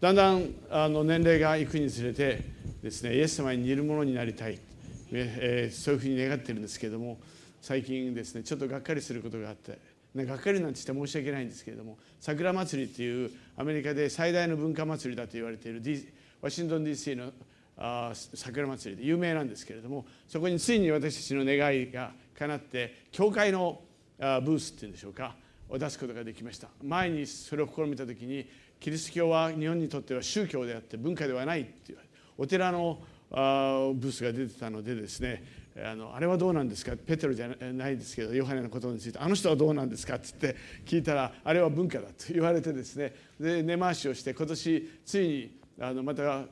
だんだんあの年齢がいくにつれてですねイエス様に似るものになりたい、えー、そういうふうに願ってるんですけれども最近ですねちょっとがっかりすることがあってね、がっかりなんて言って申し訳ないんですけれども桜祭りっていうアメリカで最大の文化祭りだと言われている、D、ワシントン DC のあ桜祭りで有名なんですけれどもそこについに私たちの願いが叶って教会のあブースっていうんでしょうかを出すことができました。前にそれを試みた時にキリスト教は日本にとっては宗教であって文化ではないっていう。お寺のあブースが出てたのでですねあのあれはどうなんですか？ペテロじゃないですけどヨハネのことについてあの人はどうなんですか？って言って聞いたらあれは文化だと言われてですねで根回しをして今年ついにあのまた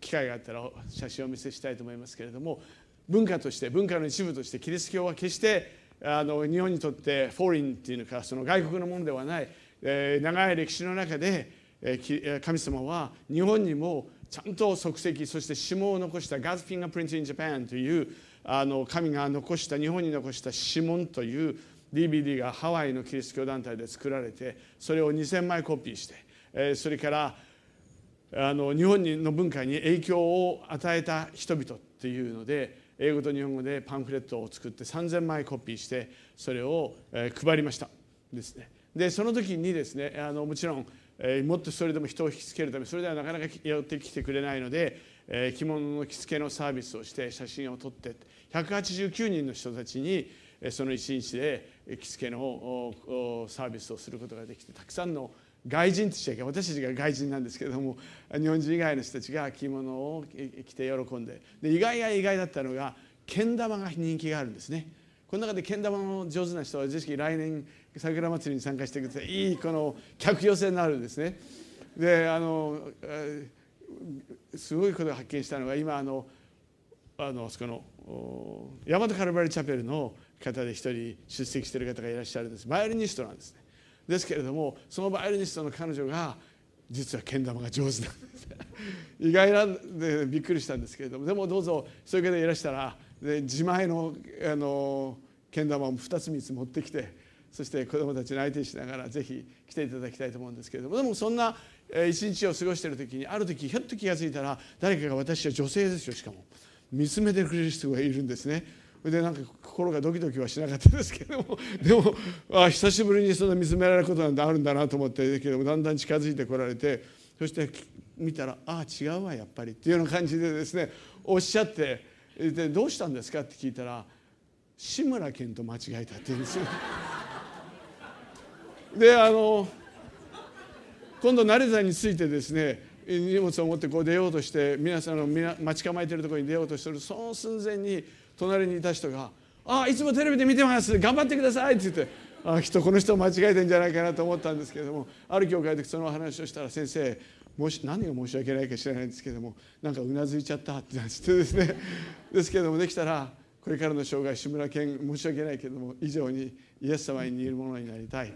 機会があったら写真をお見せしたいと思いますけれども文化として文化の一部としてキリスト教は決してあの日本にとってフォーリンっていうのかその外国のものではない、えー、長い歴史の中で、神様は日本にもちゃんと足跡そして指紋を残した God's fingerprint in Japan というあの神が残した日本に残した指紋という DVD がハワイのキリスト教団体で作られてそれを2000枚コピーして、え、それからあの日本の文化に影響を与えた人々っていうので英語と日本語でパンフレットを作って3000枚コピーしてそれを配りました。ですね。でその時にですねあのもちろんもっとそれでも人を引きつけるためそれではなかなか寄ってきてくれないので着物の着付けのサービスをして写真を撮って189人の人たちにその一日で着付けのサービスをすることができてたくさんの外人としては私たちが外人なんですけれども日本人以外の人たちが着物を着て喜んでで意外や意外だったのがけん玉が人気があるんですね。この中でけん玉の上手な人はぜひ来年桜祭りに参加してください。いいこの客寄せになるんですね。であのすごいことを発見したのが今あのあのそこの大和カルバリチャペルの方で一人出席している方がいらっしゃるんです。バイオリニストなんですね。ですけれどもそのバイオリニストの彼女が実はけん玉が上手なんです。意外なんでびっくりしたんですけれどもでもどうぞそういう方いらしたらで自前のあのけん玉を2つ3つ持ってきてそして子どもたちに相手にしながらぜひ来ていただきたいと思うんですけれどもでもそんな一日を過ごしている時にある時ひょっと気が付いたら誰かが私は女性ですよしかも見つめてくれる人がいるんですね。でなんか心がドキドキはしなかったですけども でもあ久しぶりにそんな見つめられることなんてあるんだなと思ってけどもだんだん近づいてこられてそして見たら「ああ違うわやっぱり」っていうような感じでですねおっしゃってで「どうしたんですか?」って聞いたら「志村けんと間違えた」って言うんですよ。であの今度成田についてですね荷物を持ってこう出ようとして皆さんの待ち構えてるところに出ようとしてるその寸前に隣にいた人が「あいつもテレビで見てます。頑張ってください」って言ってあきっとこの人間違えてんじゃないかなと思ったんですけれどもある教会でその話をしたら先生もし何が申し訳ないか知らないんですけれどもなんかうなずいちゃったって言ってですね。ですけれどもできたらこれからの生涯志村けん申し訳ないけれども以上にイエス様に似るものになりたい。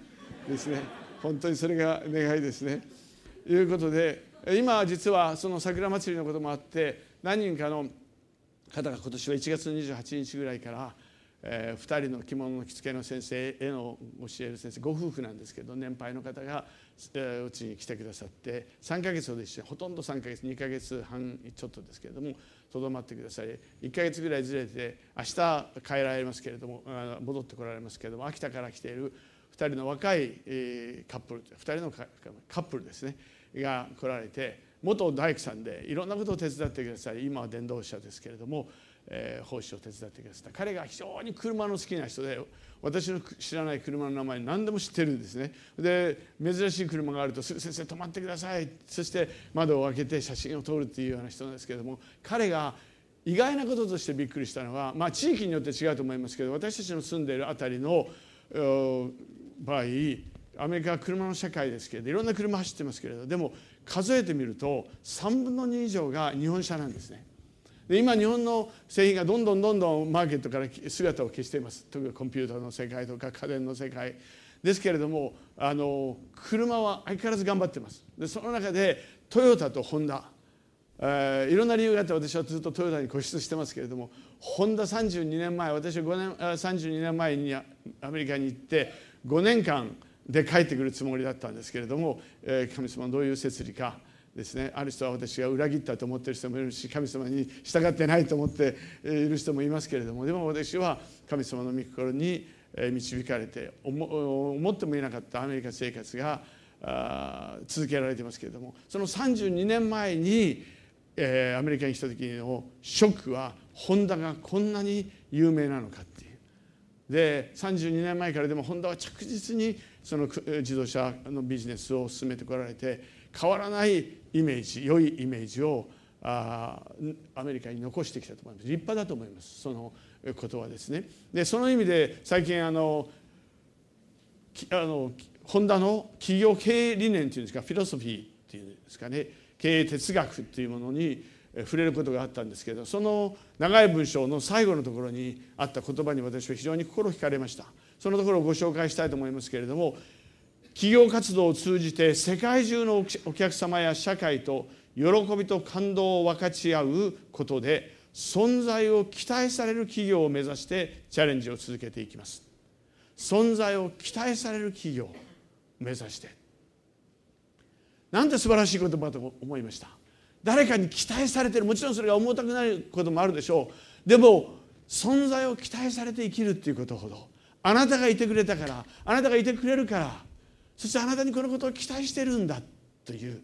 ですね本当にそれが願いですね。ということで今実はその桜祭りのこともあって何人かの方が今年は1月28日ぐらいから、えー、2人の着物の着付けの先生への教える先生ご夫婦なんですけど年配の方がうち、に来てくださって3ヶ月ほど一緒にほとんど3ヶ月2ヶ月半ちょっとですけれどもとどまってください1ヶ月ぐらいずれて明日帰られますけれども戻ってこられますけれども秋田から来ている2人の若い、カップル2人のカップルですねが来られて元大工さんでいろんなことを手伝ってください。今は電動車ですけれども、えー、奉仕を手伝ってくださった彼が非常に車の好きな人で私の知らない車の名前何でも知ってるんですね。で珍しい車があると「先生止まってください」そして窓を開けて写真を撮るっていうような人なんですけれども彼が意外なこととしてびっくりしたのは、まあ、地域によって違うと思いますけど私たちの住んでいる辺りの場合アメリカは車の社会ですけれどいろんな車走ってますけれどでも数えてみると3分の2以上が日本車なんですね。で今日本の製品がどんどんどんどんマーケットから姿を消しています。特にコンピューターの世界とか家電の世界。ですけれどもあの車は相変わらず頑張ってます。でその中でトヨタとホンダ、えー、いろんな理由があって私はずっとトヨタに固執してますけれどもホンダ32年前私は5年32年前にアメリカに行って5年間で帰ってくるつもりだったんですけれども、え、神様どういう摂理かですねある人は私が裏切ったと思ってる人もいるし神様に従ってないと思っている人もいますけれどもでも私は神様の御心に導かれて思ってもいなかったアメリカ生活が続けられてますけれどもその32年前に、え、アメリカに来た時のショックはホンダがこんなに有名なのかっていう。で32年前からでもホンダは着実にその自動車のビジネスを進めてこられて変わらないイメージ良いイメージをあアメリカに残してきたと思います。立派だと思います。そのことはですね。でその意味で最近あのあのホンダの企業経営理念というんですかフィロソフィーっていうんですかね。経営哲学というものに触れることがあったんですけどその長い文章の最後のところにあった言葉に私は非常に心惹かれました。そのところをご紹介したいと思いますけれども企業活動を通じて世界中のお客様や社会と喜びと感動を分かち合うことで存在を期待される企業を目指してチャレンジを続けていきます。存在を期待される企業を目指して。なんて素晴らしい言葉と思いました。誰かに期待されてるもちろんそれが重たくなることもあるでしょう。でも存在を期待されて生きるっていうことほどあなたがいてくれたからあなたがいてくれるからそしてあなたにこのことを期待してるんだという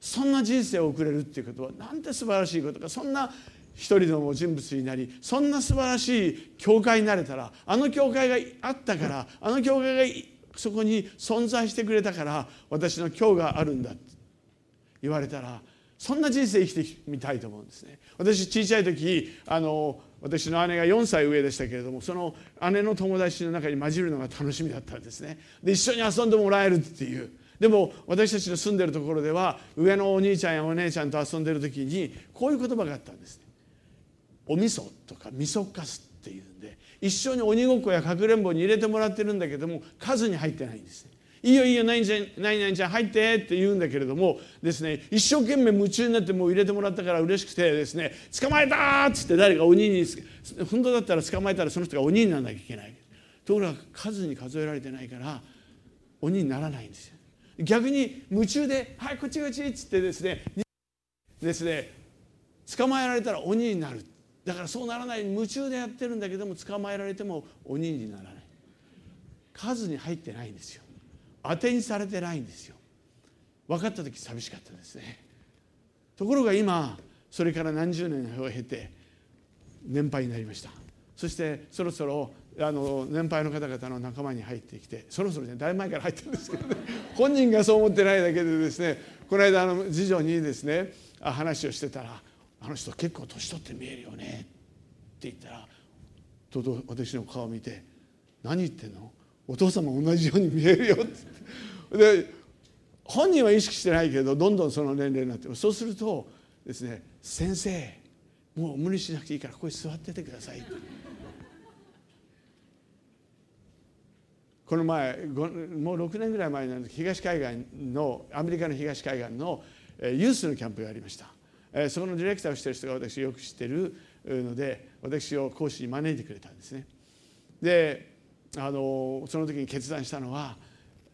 そんな人生を送れるっていうことはなんて素晴らしいことかそんな一人の人物になりそんな素晴らしい教会になれたらあの教会があったからあの教会がそこに存在してくれたから私の今日があるんだって言われたらそんな人生生きてみたいと思うんですね。私小さい時あの私の姉が4歳上でしたけれどもその姉の友達の中に混じるのが楽しみだったんですね。で一緒に遊んでもらえるっていう。でも私たちの住んでるところでは上のお兄ちゃんやお姉ちゃんと遊んでる時にこういう言葉があったんですね。お味噌とか味噌かすっていうんで一緒に鬼ごっこやかくれんぼに入れてもらってるんだけども数に入ってないんですね。いいよいいよ何々何々ちゃん入ってって言うんだけれどもですね一生懸命夢中になってもう入れてもらったから嬉しくてですね捕まえたっつって誰か鬼に本当だったら捕まえたらその人が鬼にならなきゃいけない。ところが数に数えられてないから鬼にならないんですよ。逆に夢中で「はいこっちこっち」っつってですねですね捕まえられたら鬼になる。だからそうならない夢中でやってるんだけども捕まえられても鬼にならない。数に入ってないんですよ。当てにされてないんですよ。分かった時寂しかったですね。ところが今それから何十年を経て年配になりました。そしてそろそろあの年配の方々の仲間に入ってきてそろそろねだいぶ前から入ってるんですけどね。本人がそう思ってないだけでですねこの間あの次女にですね話をしてたら「あの人結構年取って見えるよね」って言ったらとうとう私の顔を見て「何言ってんの？お父様同じように見えるよ」って。で本人は意識してないけどどんどんその年齢になってそうするとですね「先生もう無理しなくていいからここに座っててください」この前もう6年ぐらい前なんです。東海岸のアメリカの東海岸のユースのキャンプがありました。そこのディレクターをしてる人が私よく知ってるので私を講師に招いてくれたんですね。であのその時に決断したのは、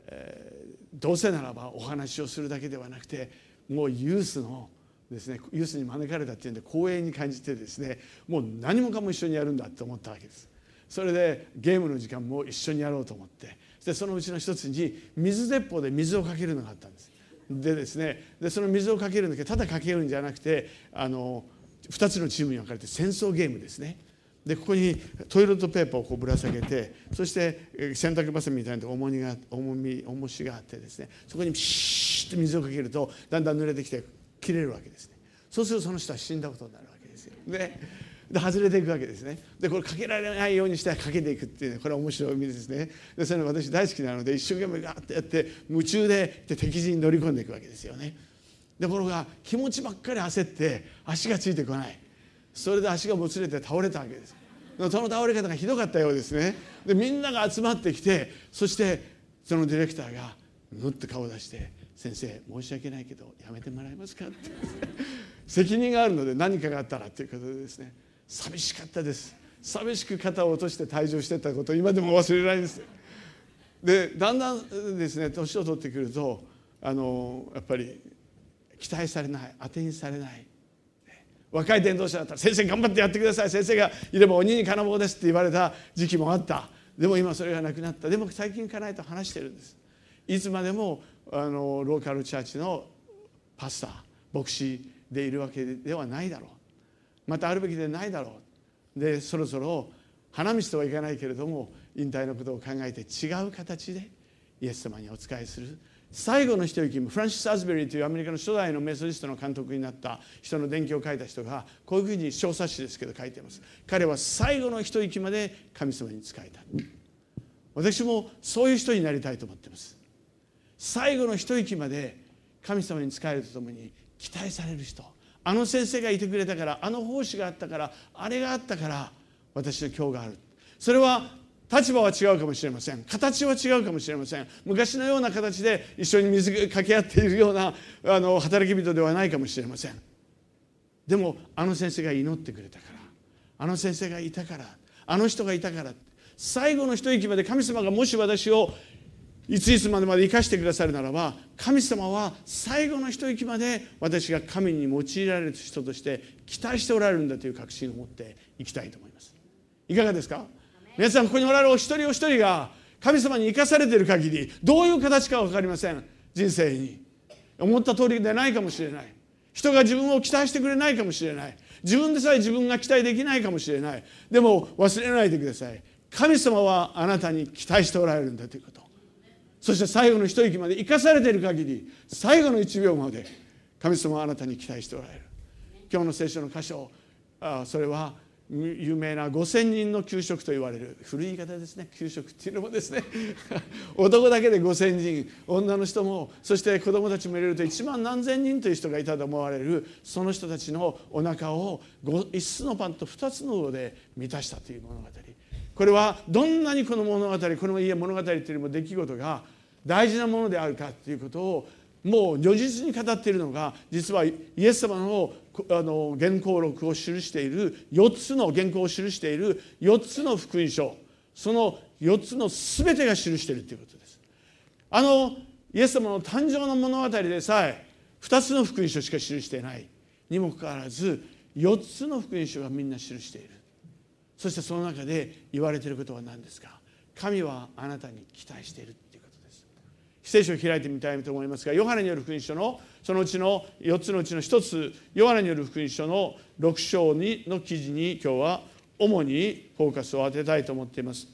えー、どうせならばお話をするだけではなくてもうユースのですねユースに招かれたっていうんで光栄に感じてですねもう何もかも一緒にやるんだと思ったわけです。それでゲームの時間も一緒にやろうと思ってでそのうちの一つに水鉄砲で水をかけるのがあったんです。でですねでその水をかけるんだけどただかけるんじゃなくてあの2つのチームに分かれて戦争ゲームですね。でここにトイレットペーパーをこうぶら下げてそして洗濯バサミみたいな重みが重み重しがあってですねそこにピシッと水をかけるとだんだん濡れてきて切れるわけですね。そうするとその人は死んだことになるわけですよ。でで外れていくわけですね。でこれかけられないようにしてかけていくっていうこれは面白い意味ですね。でそれ私大好きなので一生懸命ガーッてやって夢中でで敵陣に乗り込んでいくわけですよね。ところが気持ちばっかり焦って足がついてこない。それで足がもつれて倒れたわけです。その倒れ方がひどかったようですね。でみんなが集まってきてそしてそのディレクターがぬって顔を出して「先生申し訳ないけどやめてもらえますか?」って。責任があるので何かがあったらということでですね。寂しかったです。寂しく肩を落として退場してたこと今でも忘れないです。でだんだんですね年を取ってくるとあのやっぱり期待されない当てにされない。若い伝道者だったら先生頑張ってやってください。先生がいれば鬼に金棒ですって言われた時期もあった。でも今それがなくなった。でも最近家内と話してるんです。いつまでもあのローカルチャーチのパスター牧師でいるわけではないだろう。またあるべきでないだろう。でそろそろ花道とはいかないけれども引退のことを考えて違う形でイエス様にお仕えする。最後の一息フランシス・アズベリーというアメリカの初代のメソジストの監督になった人の伝記を書いた人がこういうふうに小冊子ですけど書いています。彼は最後の一息まで神様に仕えた。私もそういう人になりたいと思っています。最後の一息まで神様に仕えるとともに期待される人。あの先生がいてくれたからあの奉仕があったからあれがあったから私の今日がある。それは立場は違うかもしれません。形は違うかもしれません。昔のような形で一緒に水かけ合っているようなあの働き人ではないかもしれません。でもあの先生が祈ってくれたからあの先生がいたからあの人がいたから最後の一息まで神様がもし私をいついつまでまで生かしてくださるならば神様は最後の一息まで私が神に用いられる人として期待しておられるんだという確信を持っていきたいと思います。いかがですか？皆さんここにおられるお一人お一人が神様に生かされている限りどういう形か分かりません。人生に思った通りでないかもしれない。人が自分を期待してくれないかもしれない。自分でさえ自分が期待できないかもしれない。でも忘れないでください。神様はあなたに期待しておられるんだということ。そして最後の一息まで生かされている限り最後の1秒まで神様はあなたに期待しておられる。今日の聖書の箇所あそれは有名な5,000人の給食と言われる。古い言い方ですね。給食っていうのもですね。男だけで5,000人女の人もそして子供たちも入れると1万何千人という人がいたと思われるその人たちのお腹を5つのパンと2つの魚で満たしたという物語。これはどんなにこの物語この家物語というよりも出来事が大事なものであるかということをもう如実に語っているのが実はイエス様のあの原稿録を記している4つの原稿を記している4つの福音書。その4つの全てが記しているということです。あのイエス様の誕生の物語でさえ2つの福音書しか記していない。にもかかわらず4つの福音書がみんな記している。そしてその中で言われていることは何ですか？神はあなたに期待している。聖書を開いてみたいと思いますがヨハネによる福音書のそのうちの4つのうちの1つヨハネによる福音書の6章にの記事に今日は主にフォーカスを当てたいと思っています。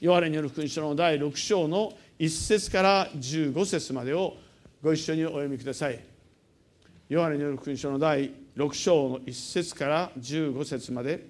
ヨハネによる福音書の第6章の1節から15節までをご一緒にお読みください。ヨハネによる福音書の第6章の1節から15節まで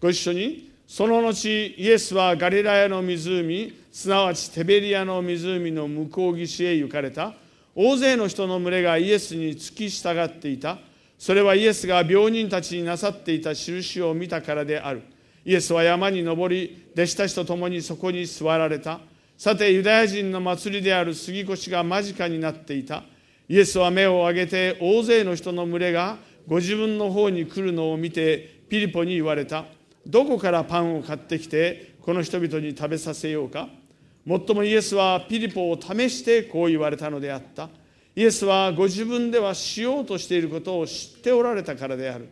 ご一緒にその後イエスはガリラヤの湖すなわちテベリアの湖の向こう岸へ行かれた。大勢の人の群れがイエスに付き従っていた。それはイエスが病人たちになさっていた印を見たからである。イエスは山に登り弟子たちと共にそこに座られた。さてユダヤ人の祭りである杉越が間近になっていた。イエスは目を上げて大勢の人の群れがご自分の方に来るのを見てピリポに言われた。どこからパンを買ってきてこの人々に食べさせようか。もっともイエスはピリポを試してこう言われたのであった。イエスはご自分ではしようとしていることを知っておられたからである。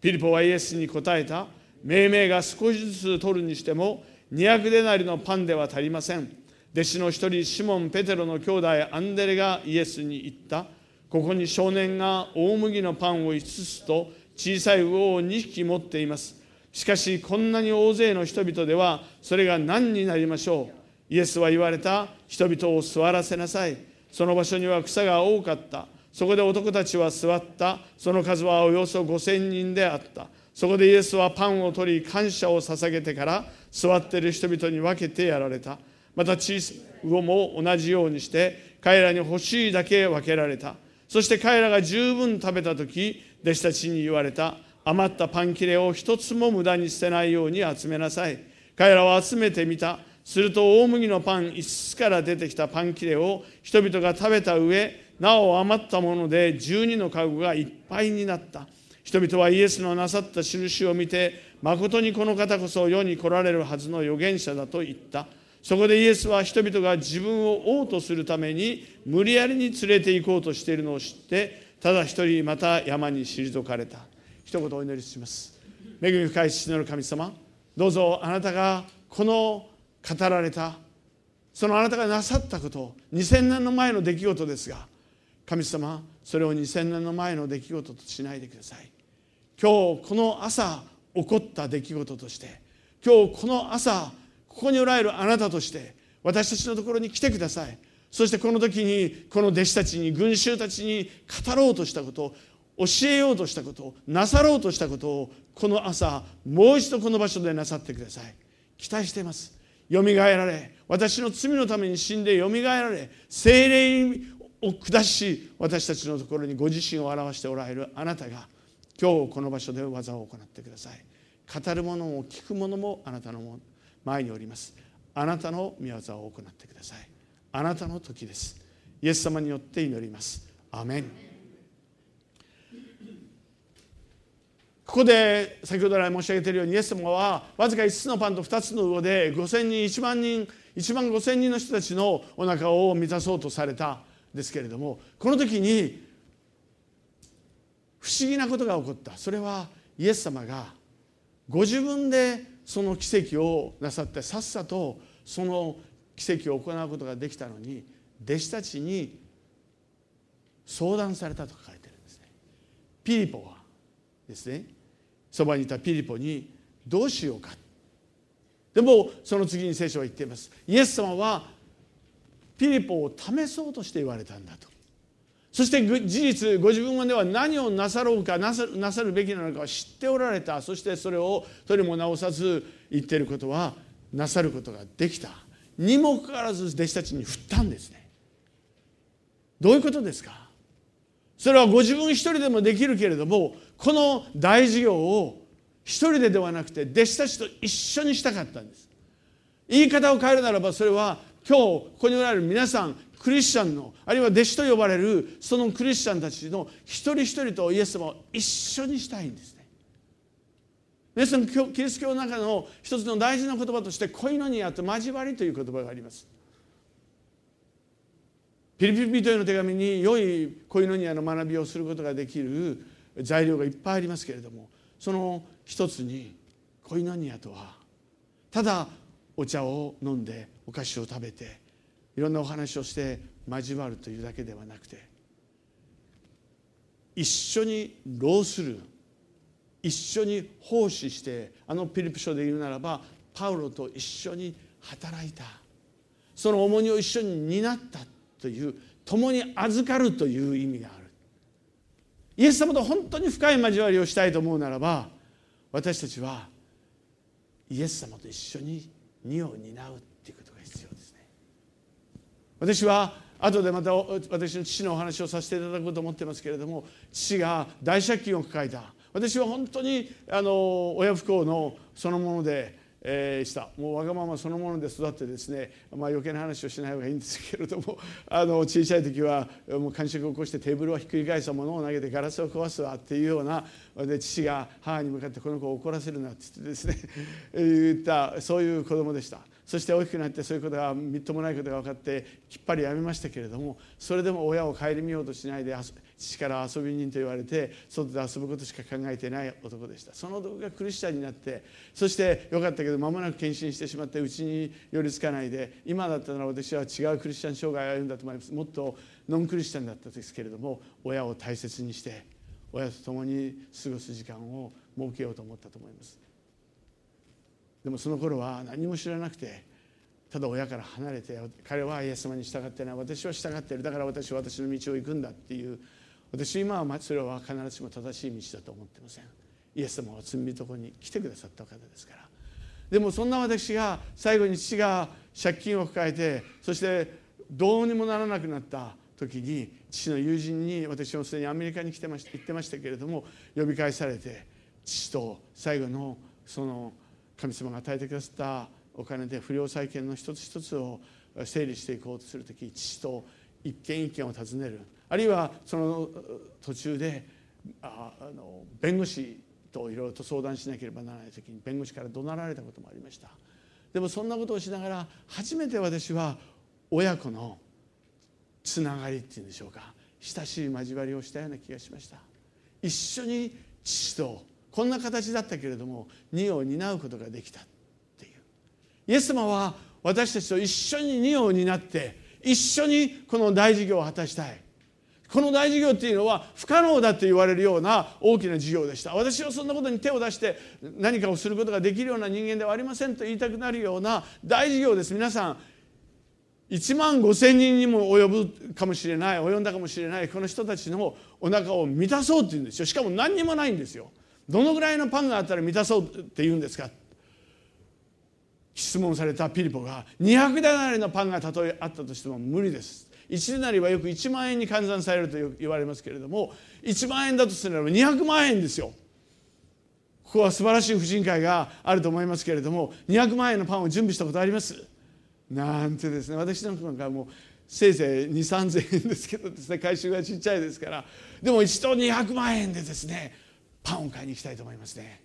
ピリポはイエスに答えた。命名が少しずつ取るにしても200デナリのパンでは足りません。弟子の一人シモン・ペテロの兄弟アンデレがイエスに言った。ここに少年が大麦のパンを5つと小さい魚を2匹持っています。しかしこんなに大勢の人々ではそれが何になりましょう？イエスは言われた人々を座らせなさい。その場所には草が多かった。そこで男たちは座った。その数はおよそ5000人であった。そこでイエスはパンを取り感謝を捧げてから座っている人々に分けてやられた。また小さい魚も同じようにして彼らに欲しいだけ分けられた。そして彼らが十分食べた時弟子たちに言われた。余ったパン切れを一つも無駄に捨てないように集めなさい。彼らは集めてみた。すると大麦のパン5つから出てきたパン切れを人々が食べた上なお余ったもので12の籠がいっぱいになった。人々はイエスのなさった印を見て誠にこの方こそ世に来られるはずの預言者だと言った。そこでイエスは人々が自分を王とするために無理やりに連れて行こうとしているのを知ってただ一人また山に退かれた。一言お祈りします。恵み深い父なる神様どうぞあなたがこの語られたそのあなたがなさったこと2000年の前の出来事ですが神様それを2000年の前の出来事としないでください。今日この朝起こった出来事として今日この朝ここにおられるあなたとして私たちのところに来てください。そしてこの時にこの弟子たちに群衆たちに語ろうとしたこと教えようとしたことなさろうとしたことをこの朝もう一度この場所でなさってください。期待しています。よみがえられ私の罪のために死んでよみがえられ精霊を下し私たちのところにご自身を表しておられるあなたが今日この場所で技を行ってください。語る者も聞く者もあなたの前におります。あなたの御業を行ってください。あなたの時です。イエス様によって祈ります。アメン。ここで先ほど来申し上げているようにイエス様はわずか5つのパンと2つの魚で5000人1万人1万5000人の人たちのお腹を満たそうとされたんですけれどもこの時に不思議なことが起こったそれはイエス様がご自分でその奇跡をなさってさっさとその奇跡を行うことができたのに弟子たちに相談されたと書かれてるんですね。ピリポはですね。そばにいたピリポにどうしようか。でもその次に聖書は言っています。イエス様はピリポを試そうとして言われたんだと。そして事実ご自分では何をなさろうかなさなさるべきなのかを知っておられた。そしてそれを取りも直さず言っていることはなさることができた。にもかかわらず弟子たちに振ったんですね。どういうことですか？それはご自分一人でもできるけれどもこの大事業を一人でではなくて弟子たちと一緒にしたかったんです言い方を変えるならばそれは今日ここにおられる皆さんクリスチャンのあるいは弟子と呼ばれるそのクリスチャンたちの一人一人とイエス様を一緒にしたいんですね。皆さんキリスト教の中の一つの大事な言葉として恋のニアと交わりという言葉があります。ピリピリ人への手紙に良い恋のニアの学びをすることができる材料がいっぱいありますけれどもその一つに恋のニアとはただお茶を飲んでお菓子を食べていろんなお話をして交わるというだけではなくて一緒に労する一緒に奉仕してあのピリピ書で言うならばパウロと一緒に働いた。その重荷を一緒に担った。という共に預かるという意味がある。イエス様と本当に深い交わりをしたいと思うならば私たちはイエス様と一緒に荷を担うということが必要ですね。私は後でまた私の父のお話をさせていただこうと思ってますけれども父が大借金を抱えた。私は本当にあの親不幸のそのもので、えー、したもうわがままそのもので育ってですね、まあ、余計な話をしない方がいいんですけれども あの小さい時はもう感触を起こしてテーブルをひっくり返したものを投げてガラスを壊すわっていうようなで父が母に向かってこの子を怒らせるなって言ってですね 言ったそういう子供でした。そして大きくなってそういうことがみっともないことが分かってきっぱりやめましたけれどもそれでも親を顧みようとしないで父から遊び人と言われて外で遊ぶことしか考えてない男でした。その男がクリスチャンになってそしてよかったけど間もなく献身してしまってうちに寄りつかないで今だったら私は違うクリスチャン生涯を歩んだと思います。もっとノンクリスチャンだったですけれども親を大切にして親と共に過ごす時間を設けようと思ったと思います。でもその頃は何も知らなくてただ親から離れて彼はイエス様に従ってない。私は従っている。だから私は私の道を行くんだっていう私今はそれは必ずしも正しい道だと思ってません。イエス様は罪人に来てくださった方ですから。でもそんな私が最後に父が借金を抱えてそしてどうにもならなくなった時に父の友人に私もすでにアメリカに来てました行ってましたけれども呼び返されて父と最後のその神様が与えてくださったお金で不良債権の一つ一つを整理していこうとする時父と一軒一軒を訪ねる。あるいはその途中であの弁護士といろいろと相談しなければならない時に弁護士から怒鳴られたこともありました。でもそんなことをしながら初めて私は親子のつながりっていうんでしょうか親しい交わりをしたような気がしました。一緒に父とこんな形だったけれども荷を担うことができたっていう。イエス様は私たちと一緒に荷を担って一緒にこの大事業を果たしたい。この大事業っていうのは不可能だと言われるような大きな事業でした。私はそんなことに手を出して何かをすることができるような人間ではありませんと言いたくなるような大事業です。皆さん1万5千人にも及ぶかもしれない及んだかもしれないこの人たちのお腹を満たそうって言うんですよ。しかも何にもないんですよ。どのぐらいのパンがあったら満たそうって言うんですか。質問されたピリポが200ダナリのパンがたとえあったとしても無理です。1デナリはよく1万円に換算されると言われますけれども1万円だとすれば200万円ですよ。ここは素晴らしい婦人会があると思いますけれども200万円のパンを準備したことあります？なんてですね。私なんかもうせいぜい2 3 0円ですけどですね。回収がちっちゃいですから。でも一度200万円でですねパンを買いに行きたいと思いますね。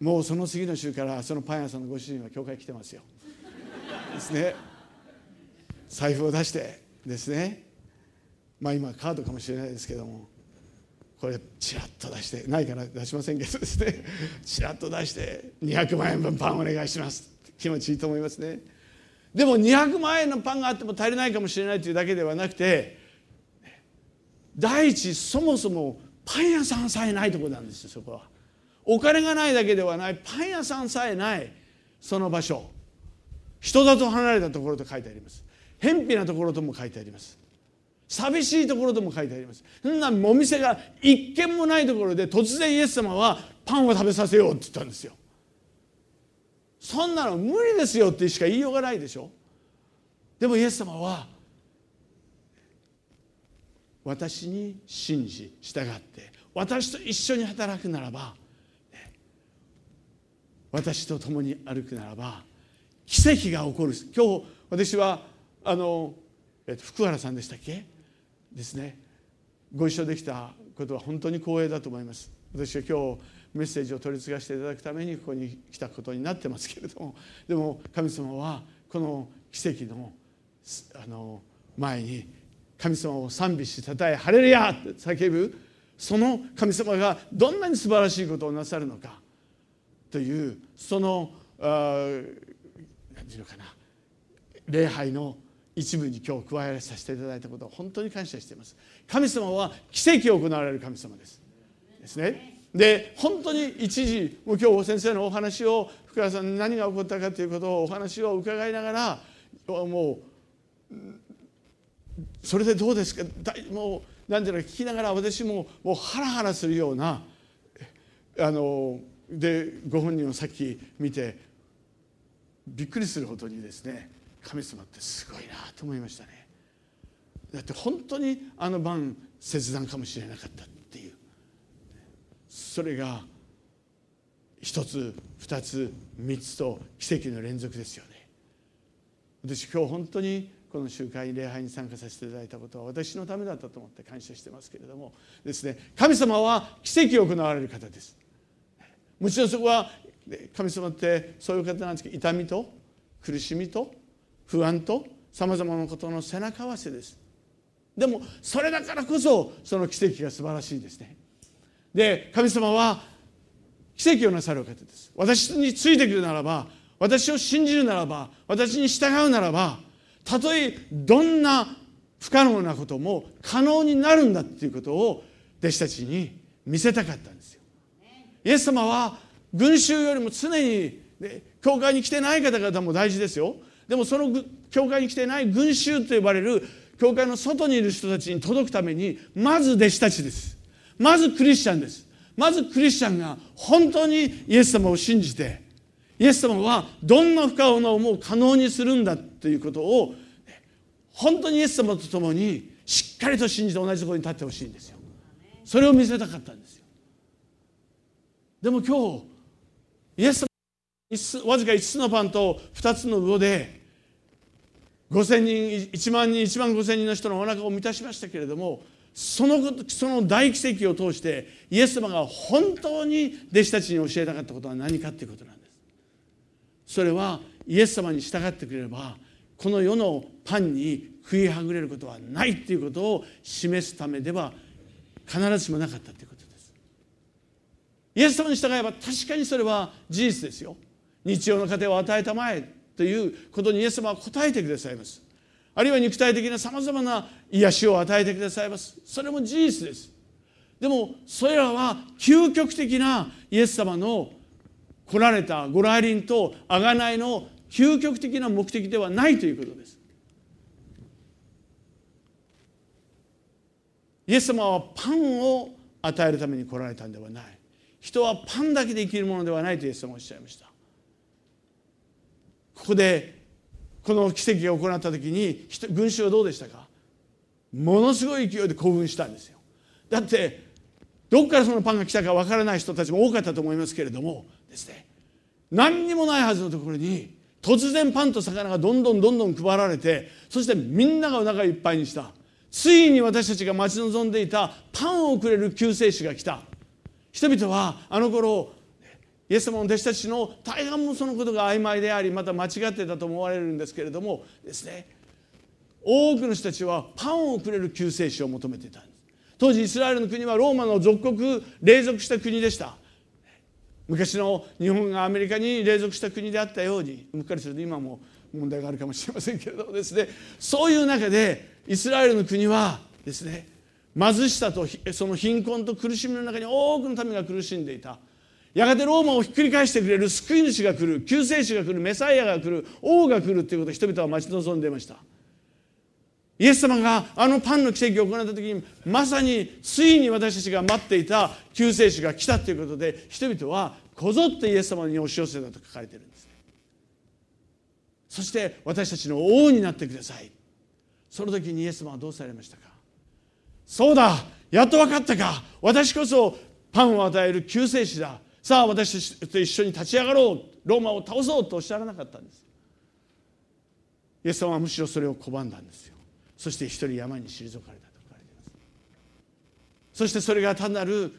もうその次の週からそのパン屋さんのご主人は教会来てますよ。ですね。財布を出してですね。まあ今カードかもしれないですけども。これチラッと出してないから出しませんけどですね。チラッと出して200万円分パンお願いします。気持ちいいと思いますね。でも200万円のパンがあっても足りないかもしれないというだけではなくて第一そもそもパン屋さんさえないとこなんですよそこは。お金がないだけではないパン屋さんさえないその場所。人里離れたところと書いてあります。偏僻なところとも書いてあります。寂しいところとも書いてあります。そんなお店が一軒もないところで突然イエス様はパンを食べさせようって言ったんですよ。そんなの無理ですよってしか言いようがないでしょ。でもイエス様は私に信じ従って私と一緒に働くならば私と共に歩くならば奇跡が起こる。今日私はあの、えっと、福原さんでしたっけ？ですね。ご一緒できたことは本当に光栄だと思います。私は今日メッセージを取り継がせていただくためにここに来たことになってますけれども。でも神様はこの奇跡のあの前に神様を賛美したたえ「ハレルヤ!」って叫ぶその神様がどんなに素晴らしいことをなさるのか。というその何て言うのかな礼拝の一部に今日加えさせていただいたことを本当に感謝しています。神様は奇跡を行われる神様です。ですね。で本当に一時もう今日先生のお話を福原さん何が起こったかということをお話を伺いながらもうそれでどうですか？もう何ていうのか聞きながら私ももうハラハラするようなあのでご本人をさっき見てびっくりするほどにですね神様ってすごいなと思いましたね。だって本当にあの晩切断かもしれなかったっていう。それが一つ二つ三つと奇跡の連続ですよね。私今日本当にこの集会礼拝に参加させていただいたことは私のためだったと思って感謝してますけれどもですね神様は奇跡を行われる方です。もちろんそこは神様ってそういう方なんですけど痛みと苦しみと不安とさまざまなことの背中合わせです。でもそれだからこそその奇跡が素晴らしいですね。で神様は奇跡をなさる方です。私についてくるならば私を信じるならば私に従うならばたとえどんな不可能なことも可能になるんだっていうことを弟子たちに見せたかったんですイエス様は群衆よりも常に、ね、教会に来てない方々も大事ですよ。でもその教会に来てない群衆と呼ばれる教会の外にいる人たちに届くためにまず弟子たちです。まずクリスチャンです。まずクリスチャンが本当にイエス様を信じてイエス様はどんな不可能なも可能にするんだということを本当にイエス様と共にしっかりと信じて同じところに立ってほしいんですよ。それを見せたかったんですよ。でも今日イエス様わずか5つのパンと2つの魚で5000人1万人1万5000人の人のお腹を満たしましたけれどもそのその大奇跡を通してイエス様が本当に弟子たちに教えたかったことは何かということなんです。それはイエス様に従ってくれればこの世のパンに食いはぐれることはないということを示すためでは必ずしもなかったということ。イエス様に従えば確かにそれは事実ですよ。日常の糧を与えたまえということにイエス様は答えてくださいます。あるいは肉体的なさまざまな癒しを与えてくださいます。それも事実です。でもそれらは究極的なイエス様の来られたご来臨と贖いの究極的な目的ではないということです。イエス様はパンを与えるために来られたんではない。人はパンだけで生きるものではないとイエス様おっしゃいました。ここでこの奇跡を行った時に群衆はどうでしたか？ものすごい勢いで興奮したんですよ。だってどこからそのパンが来たかわからない人たちも多かったと思いますけれどもですね。何にもないはずのところに突然パンと魚がどんどんどんどん配られてそしてみんながお腹いっぱいにした。ついに私たちが待ち望んでいたパンをくれる救世主が来た。人々はあの頃イエス様の弟子たちの大半もそのことが曖昧でありまた間違ってたと思われるんですけれどもですね多くの人たちはパンをくれる救世主を求めていたんです。当時イスラエルの国はローマの属国隷属した国でした。昔の日本がアメリカに隷属した国であったようにうっかりすると今も問題があるかもしれませんけれどもですねそういう中でイスラエルの国はですね貧しさとその貧困と苦しみの中に多くの民が苦しんでいた。やがてローマをひっくり返してくれる救い主が来る救世主が来るメサイアが来る王が来るということを人々は待ち望んでいました。イエス様があのパンの奇跡を行った時にまさについに私たちが待っていた救世主が来たということで人々はこぞってイエス様に押し寄せたと書かれているんです。そして私たちの王になってください。その時にイエス様はどうされましたか？そうだやっと分かったか。私こそパンを与える救世主だ。さあ私たちと一緒に立ち上がろう。ローマを倒そうとおっしゃらなかったんです。イエス様はむしろそれを拒んだんですよ。そして一人山に退かれたと書かれています。そしてそれが単なる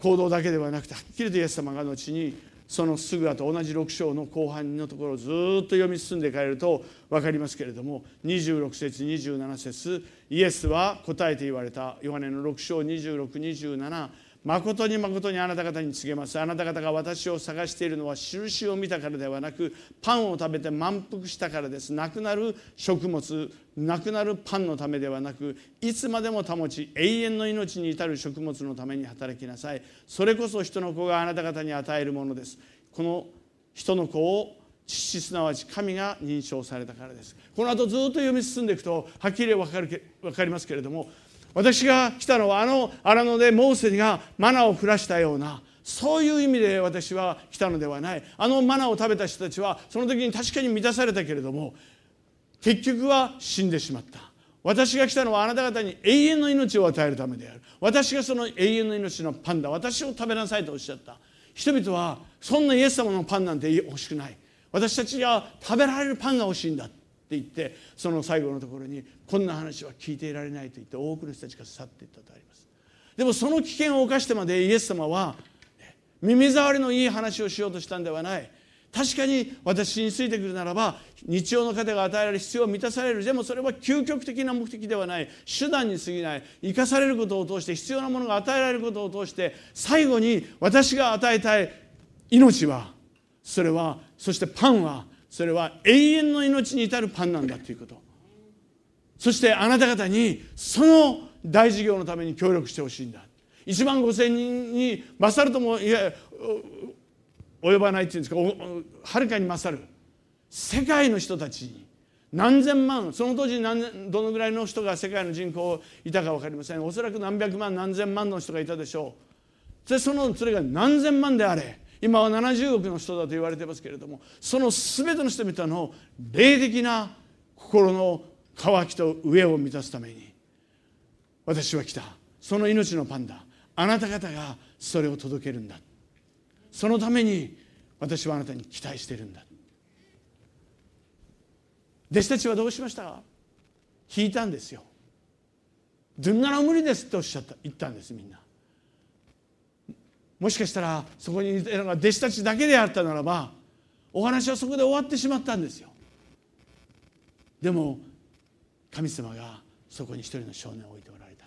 行動だけではなくてはっきりとイエス様が後にそのすぐ後同じ6章の後半のところをずっと読み進んで帰ると分かりますけれども26節27節イエスは答えて言われた。ヨハネの6章2627誠に誠にあなた方に告げます。あなた方が私を探しているのは印を見たからではなくパンを食べて満腹したからです。なくなる食物なくなるパンのためではなくいつまでも保ち永遠の命に至る食物のために働きなさい。それこそ人の子があなた方に与えるものです。この人の子を父すなわち神が認証されたからです。この後ずっと読み進んでいくとはっきり分かる分かりますけれども私が来たのはあの荒野でモーセがマナを降らしたようなそういう意味で私は来たのではない。あのマナを食べた人たちはその時に確かに満たされたけれども結局は死んでしまった。私が来たのはあなた方に永遠の命を与えるためである。私がその永遠の命のパンだ私を食べなさいとおっしゃった。人々はそんなイエス様のパンなんて欲しくない。私たちが食べられるパンが欲しいんだ言ってその最後のところにこんな話は聞いていられないと言って多くの人たちが去っていったとあります。でもその危険を冒してまでイエス様は耳障りのいい話をしようとしたんではない。確かに私についてくるならば日常の糧が与えられる必要を満たされる。でもそれは究極的な目的ではない。手段に過ぎない。生かされることを通して必要なものが与えられることを通して最後に私が与えたい命はそれはそしてパンはそれは永遠の命に至るパンなんだということ。そしてあなた方にその大事業のために協力してほしいんだ。1万5千人に勝るともいや及ばないっていうんですかはるかに勝る。世界の人たちに何千万その当時何どのぐらいの人が世界の人口いたか分かりません。おそらく何百万何千万の人がいたでしょう。でそのそれが何千万であれ今は70億の人だと言われてますけれどもその全ての人々の霊的な心の渇きと上を満たすために私は来た。その命のパンだあなた方がそれを届けるんだ。そのために私はあなたに期待しているんだ。弟子たちはどうしました？か引いたんですよ「どんなの無理です」っておっしゃった。言ったんですみんな。もしかしたらそこにいたのが弟子たちだけであったならばお話はそこで終わってしまったんですよ。でも神様がそこに一人の少年を置いておられた。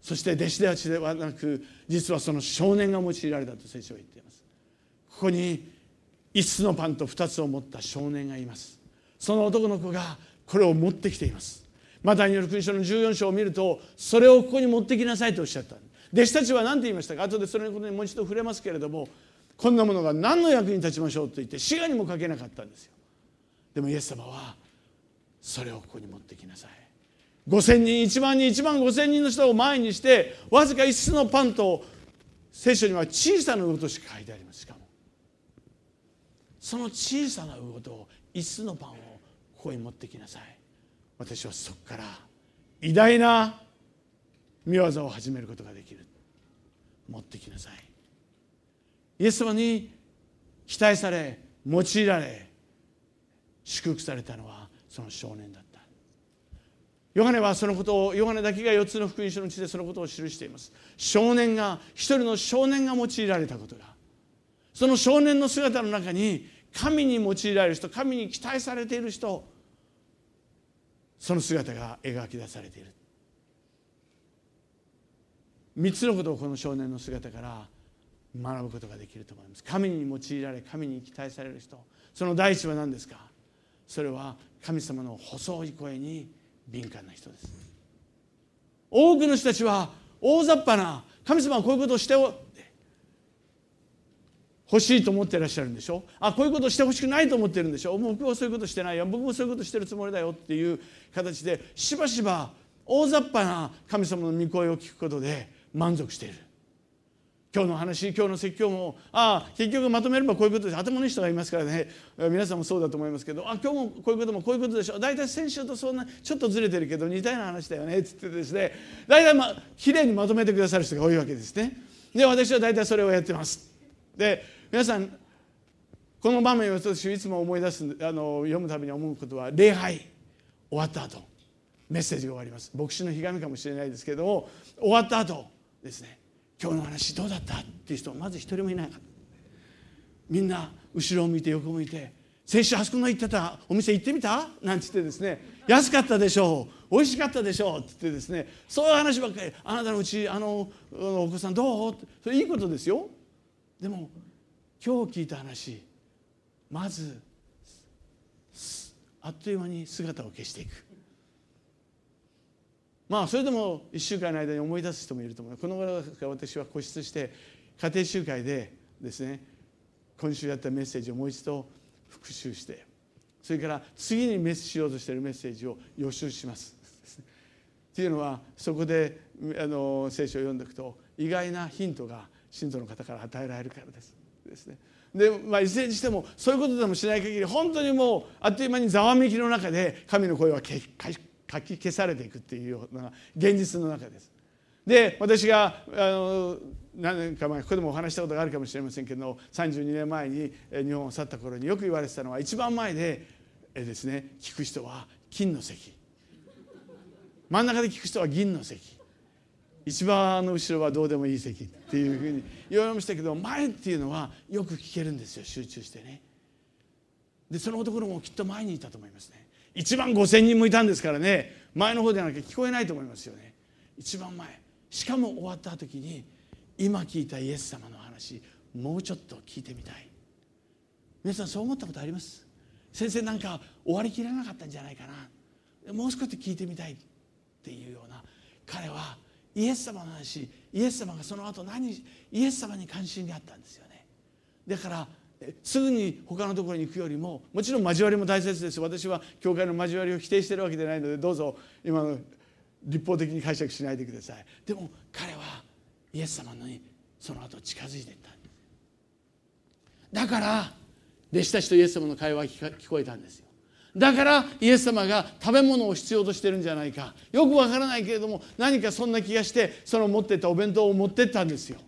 そして弟子たちではなく実はその少年が用いられたと聖書は言っています。ここに5つのパンと2つを持った少年がいます。その男の子がこれを持ってきています。マタイによる勲章の14章を見るとそれをここに持ってきなさいとおっしゃった。弟子たちは何て言いましたか？後でそれのことにもう一度触れますけれどもこんなものが何の役に立ちましょうと言って滋賀にもかけなかったんですよ。でもイエス様はそれをここに持ってきなさい。5,000人1万人1万5,000人の人を前にしてわずか5つのパンと聖書には小さな魚としか書いてあります。しかもその小さな魚と5つのパンをここに持ってきなさい。私はそこから偉大な見業を始めることができる。持ってきなさい。イエス様に期待され用いられ祝福されたのはその少年だった。ヨハネはそのことをヨハネだけが4つの福音書のうちでそのことを記しています。少年が一人の少年が用いられたことがその少年の姿の中に神に用いられる人神に期待されている人その姿が描き出されている。3つのことをこの少年の姿から学ぶことができると思います。神に用いられ神に期待される人。その第一は何ですか？それは神様の細い声に敏感な人です。多くの人たちは大雑把な神様はこういうことをして欲しいと思ってらっしゃるんでしょ？あこういうことをしてほしくないと思ってるんでしょ？僕はそういうことしてないよ。僕もそういうことしてるつもりだよ。っていう形でしばしば大雑把な神様の御声を聞くことで満足している。今日の話今日の説教もああ結局まとめればこういうことです。頭のいい人がいますからね。皆さんもそうだと思いますけどあ今日もこういうこともこういうことでしょ。う大体先週とそんなちょっとずれてるけど似たような話だよね。っつってですね。大体まあきれいにまとめてくださる人が多いわけですね。で私は大体それをやってます。で皆さんこの場面を私いつも思い出すあの読むたびに思うことは礼拝。終わった後。メッセージが終わります。牧師のひがみかもしれないですけども終わった後。ですね。今日の話どうだったっていう人まず一人もいないかみんな後ろを向いて横向いて先週あそこの行ってたお店行ってみた？なんて言ってですね。安かったでしょう。美味しかったでしょうって言ってですね。そういう話ばっかり。あなたのうちあのお子さんどう？ってそれいいことですよ。でも今日聞いた話まずあっという間に姿を消していく。まあそれでも1週間の間に思い出す人もいると思うこの頃から私は固執して家庭集会でですね今週やったメッセージをもう一度復習してそれから次にメッしようとしているメッセージを予習します。っていうのはそこであの聖書を読んでいくと意外なヒントが信徒の方から与えられるからです。ですね、でまあ、いずれにしてもそういうことでもしない限り本当にもうあっという間にざわめきの中で神の声はかき消されていくっていうような現実の中です。で私があの何年か前ここでもお話したことがあるかもしれませんけど32年前に日本を去った頃によく言われてたのは一番前でえですね聞く人は金の席真ん中で聞く人は銀の席一番の後ろはどうでもいい席っていうふうに言われましたけど前っていうのはよく聞けるんですよ集中してね。でそのところもきっと前にいたと思いますね。1万5,000人もいたんですからね前の方でなきゃ聞こえないと思いますよね。一番前。しかも終わった時に今聞いたイエス様の話もうちょっと聞いてみたい。皆さんそう思ったことあります？先生なんか終わりきらなかったんじゃないかな。もう少し聞いてみたい。っていうような。彼はイエス様の話イエス様がその後何イエス様に関心があったんですよね。だからすぐに他のところに行くよりももちろん交わりも大切です。私は教会の交わりを否定しているわけではないのでどうぞ今の立法的に解釈しないでください。でも彼はイエス様にその後近づいていった。だから弟子たちとイエス様の会話が聞こえたんですよ。だからイエス様が食べ物を必要としてるんじゃないか。よくわからないけれども何かそんな気がしてその持ってったお弁当を持ってったんですよ。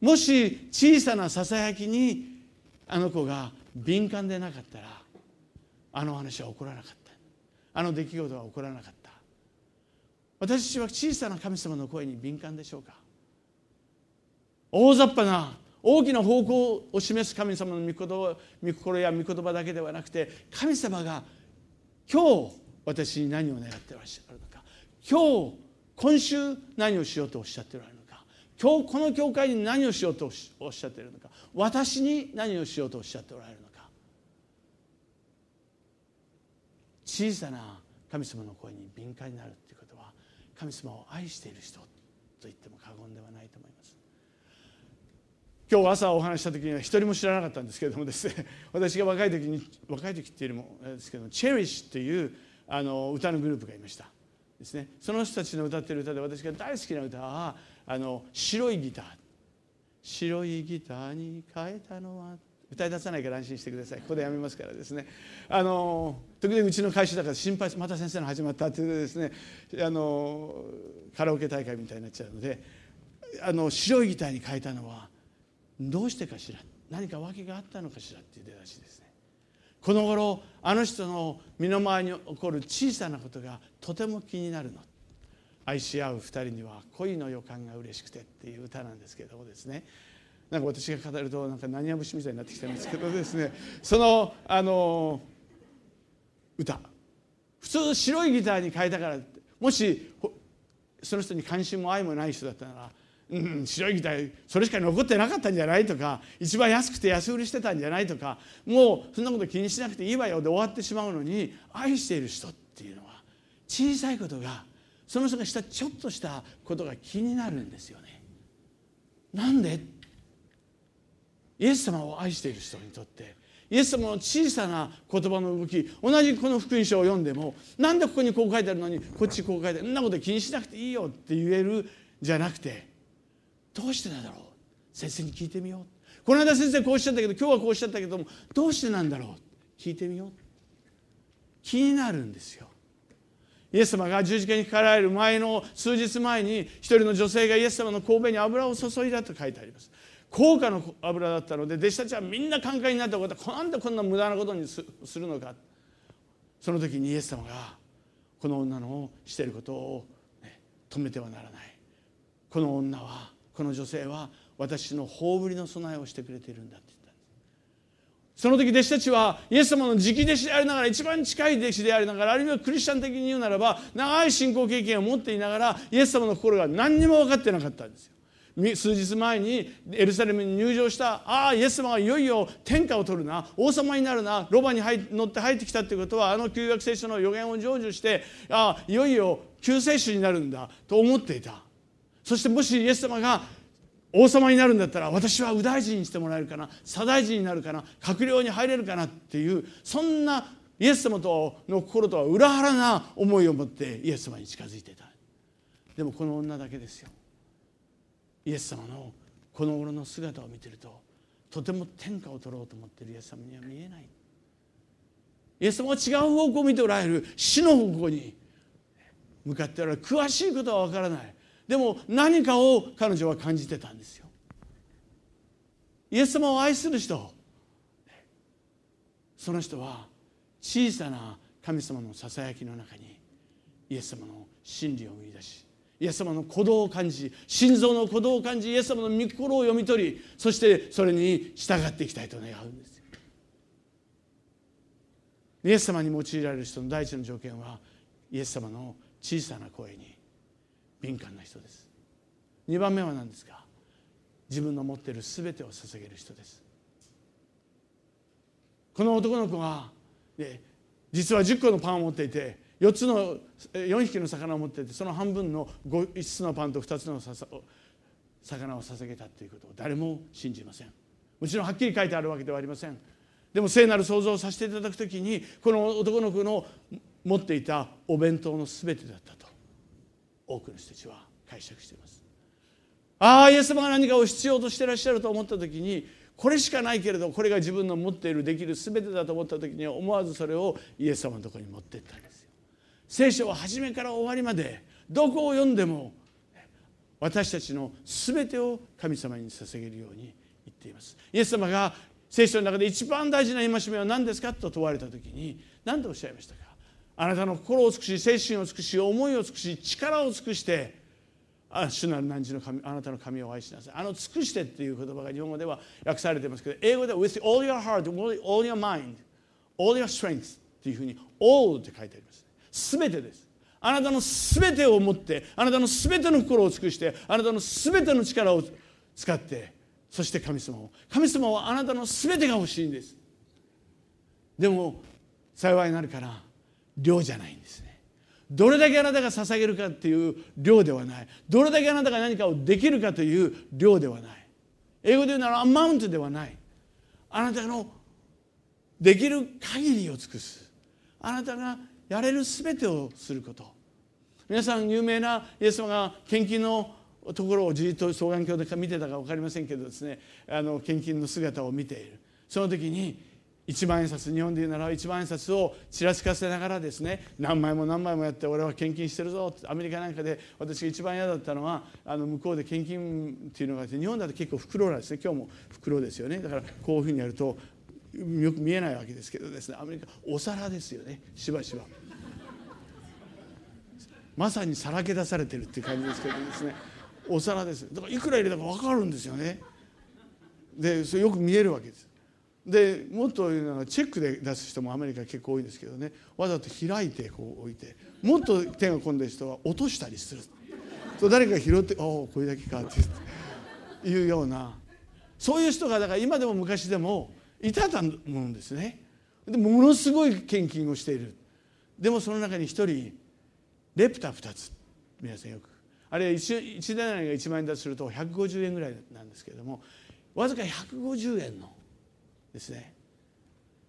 もし小さなささやきにあの子が敏感でなかったらあの話は起こらなかった。あの出来事は起こらなかった。私たちは小さな神様の声に敏感でしょうか。大雑把な大きな方向を示す神様の御心や御言葉だけではなくて神様が今日私に何を願ってらっしゃるのか。今日今週何をしようとおっしゃっておられるのか。今日この教会に何をしようとおっしゃっているのか。私に何をしようとおっしゃっておられるのか。小さな神様の声に敏感になるということは神様を愛している人と言っても過言ではないと思います。今日朝お話した時には一人も知らなかったんですけれどもですね 私が若い時に若い時っていうのもですけどもチェリッシュっていうあの歌のグループがいました。ですね。その人たちの歌ってる歌で私が大好きな歌はあの白いギター。白いギターに変えたのは歌い出さないから安心してください。ここでやめますからですね。あの時々うちの会社だから心配また先生の始まったってですねあのカラオケ大会みたいになっちゃうのであの白いギターに変えたのはどうしてかしら。何か訳があったのかしらっていう出だしですね。この頃あの人の身の回りに起こる小さなことがとても気になるの。愛し合う二人には恋の予感が嬉しくてっていう歌なんですけどもですね。なんか私が語るとなんか何や節みたいになってきてるんですけどですね。そのあの歌。普通白いギターに変えたからもしその人に関心も愛もない人だったならうん、白いギターそれしか残ってなかったんじゃないとか一番安くて安売りしてたんじゃないとかもうそんなこと気にしなくていいわよで終わってしまうのに愛している人っていうのは小さいことがその人がしたちょっとしたことが気になるんですよね。なんで？イエス様を愛している人にとって。イエス様の小さな言葉の動き同じこの福音書を読んでもなんでここにこう書いてあるのにこっちこう書いてあるそんなこと気にしなくていいよって言えるじゃなくてどうしてなんだろう？先生に聞いてみよう。この間先生こうおっしゃったけど今日はこうおっしゃったけどもどうしてなんだろう？聞いてみよう。気になるんですよ。イエス様が十字架にかかられる前の数日前に一人の女性がイエス様の神戸に油を注いだと書いてあります。高価の油だったので弟子たちはみんな寛解になったことはなんでこんな無駄なことにするのか。その時にイエス様がこの女のしていることを、ね、止めてはならない。この女はこの女性は私の葬りの備えをしてくれているんだって。その時弟子たちはイエス様の直弟子でありながら一番近い弟子でありながらあるいはクリスチャン的に言うならば長い信仰経験を持っていながらイエス様の心が何にも分かってなかったんですよ。数日前にエルサレムに入場したああイエス様がいよいよ天下を取るな王様になるなロバに乗って入ってきたってことはあの旧約聖書の予言を成就してああいよいよ救世主になるんだと思っていた。そしてもしイエス様が王様になるんだったら私は右大臣にしてもらえるかな左大臣になるかな閣僚に入れるかなっていうそんなイエス様との心とは裏腹な思いを持ってイエス様に近づいてた。でもこの女だけですよ。イエス様のこの頃の姿を見てるととても天下を取ろうと思ってるイエス様には見えない。イエス様は違う方向を見ておられる。死の方向に向かっておられる。詳しいことは分からない。でも何かを彼女は感じてたんですよ。イエス様を愛する人。その人は小さな神様のささやきの中にイエス様の真理を見出しイエス様の鼓動を感じ心臓の鼓動を感じイエス様の御心を読み取りそしてそれに従っていきたいと願うんですイエス様に用いられる人の第一の条件はイエス様の小さな声に敏感な人です。2番目は何ですか？自分の持っている全てを捧げる人です。この男の子は、ね、実は10個のパンを持っていて4つの4匹の魚を持っていてその半分の 5, 5つのパンと2つの魚を捧げたということを誰も信じません。もちろんはっきり書いてあるわけではありません。でも聖なる想像をさせていただくときにこの男の子の持っていたお弁当の全てだった多くの人たちは解釈しています。ああイエス様が何かを必要としてらっしゃると思った時にこれしかないけれどこれが自分の持っているできる全てだと思った時には思わずそれをイエス様のとこに持っていったんですよ。聖書は初めから終わりまでどこを読んでも私たちの全てを神様に捧げるように言っています。イエス様が聖書の中で一番大事な戒めは何ですかと問われた時に何とおっしゃいましたか？あなたの心を尽くし精神を尽くし思いを尽くし力を尽くしてあ主なる汝の神あなたの神を愛しなさい。あの尽くしてっていう言葉が日本語では訳されてますけど英語では with all your heart all your mind all your strength っていうふうに all って書いてあります。すべてです。あなたのすべてを持ってあなたのすべての心を尽くしてあなたのすべての力を使ってそして神様を。神様はあなたのすべてが欲しいんです。でも幸いになるから量じゃないんですね。どれだけあなたが捧げるかっていう量ではない。どれだけあなたが何かをできるかという量ではない。英語で言うならアマウントではない。あなたのできる限りを尽くす。あなたがやれる全てをすること。皆さん有名なイエス様が献金のところをじっと双眼鏡で見てたか分かりませんけどですね。あの献金の姿を見ている。その時に一万円札日本で言うなら一万円札をちらつかせながらですね何枚も何枚もやって俺は献金してるぞアメリカなんかで私が一番嫌だったのはあの向こうで献金っていうのがあって日本だと結構袋なんですね。今日も袋ですよね。だからこういうふうにやるとよく見えないわけですけどですね。アメリカお皿ですよね。しばしば。まさにさらけ出されてるっていう感じですけどですね。お皿です。だからいくら入れたか分かるんですよね。でそれよく見えるわけです。でもっと言うのはチェックで出す人もアメリカ結構多いんですけどね。わざと開いてこう置いて。もっと手が込んでる人は落としたりする。そう誰かが拾って「ああこれだけか」っていうような。そういう人がだから今でも昔でもいたと思うんですね。でものすごい献金をしている。でもその中に一人レプタ2つ。皆さんよく。あれ 1, 1年が1万円だとすると150円ぐらいなんですけれどもわずか150円のですね。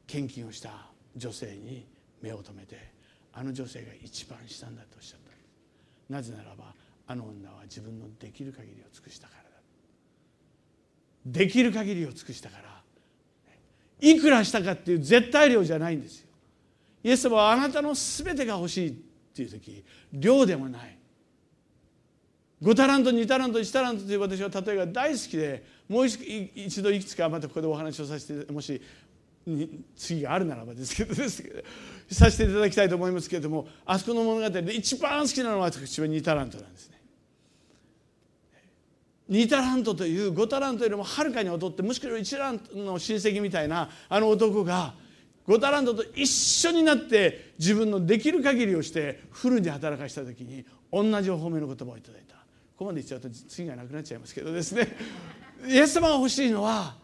献金をした女性に目を留めてあの女性が一番したんだとおっしゃった。なぜならばあの女は自分のできる限りを尽くしたからだ。できる限りを尽くしたからいくらしたかっていう絶対量じゃないんですよ。イエス様はあなたの全てが欲しいっていう時量でもない。5タラント2タラント1タラントという私は例えが大好きでもう一度いくつかまたここでお話をさせてもし次があるならばですけどですけどさせていただきたいと思いますけれどもあそこの物語で一番好きなのは私は2タラントなんですね。2タラントという5タラントよりもはるかに劣ってむしろ1タラントの親戚みたいなあの男が5タラントと一緒になって自分のできる限りをしてフルに働かした時に同じお褒めの言葉をいただいたここまで言っちゃうと次がなくなっちゃいますけどですね。イエス様が欲しいのは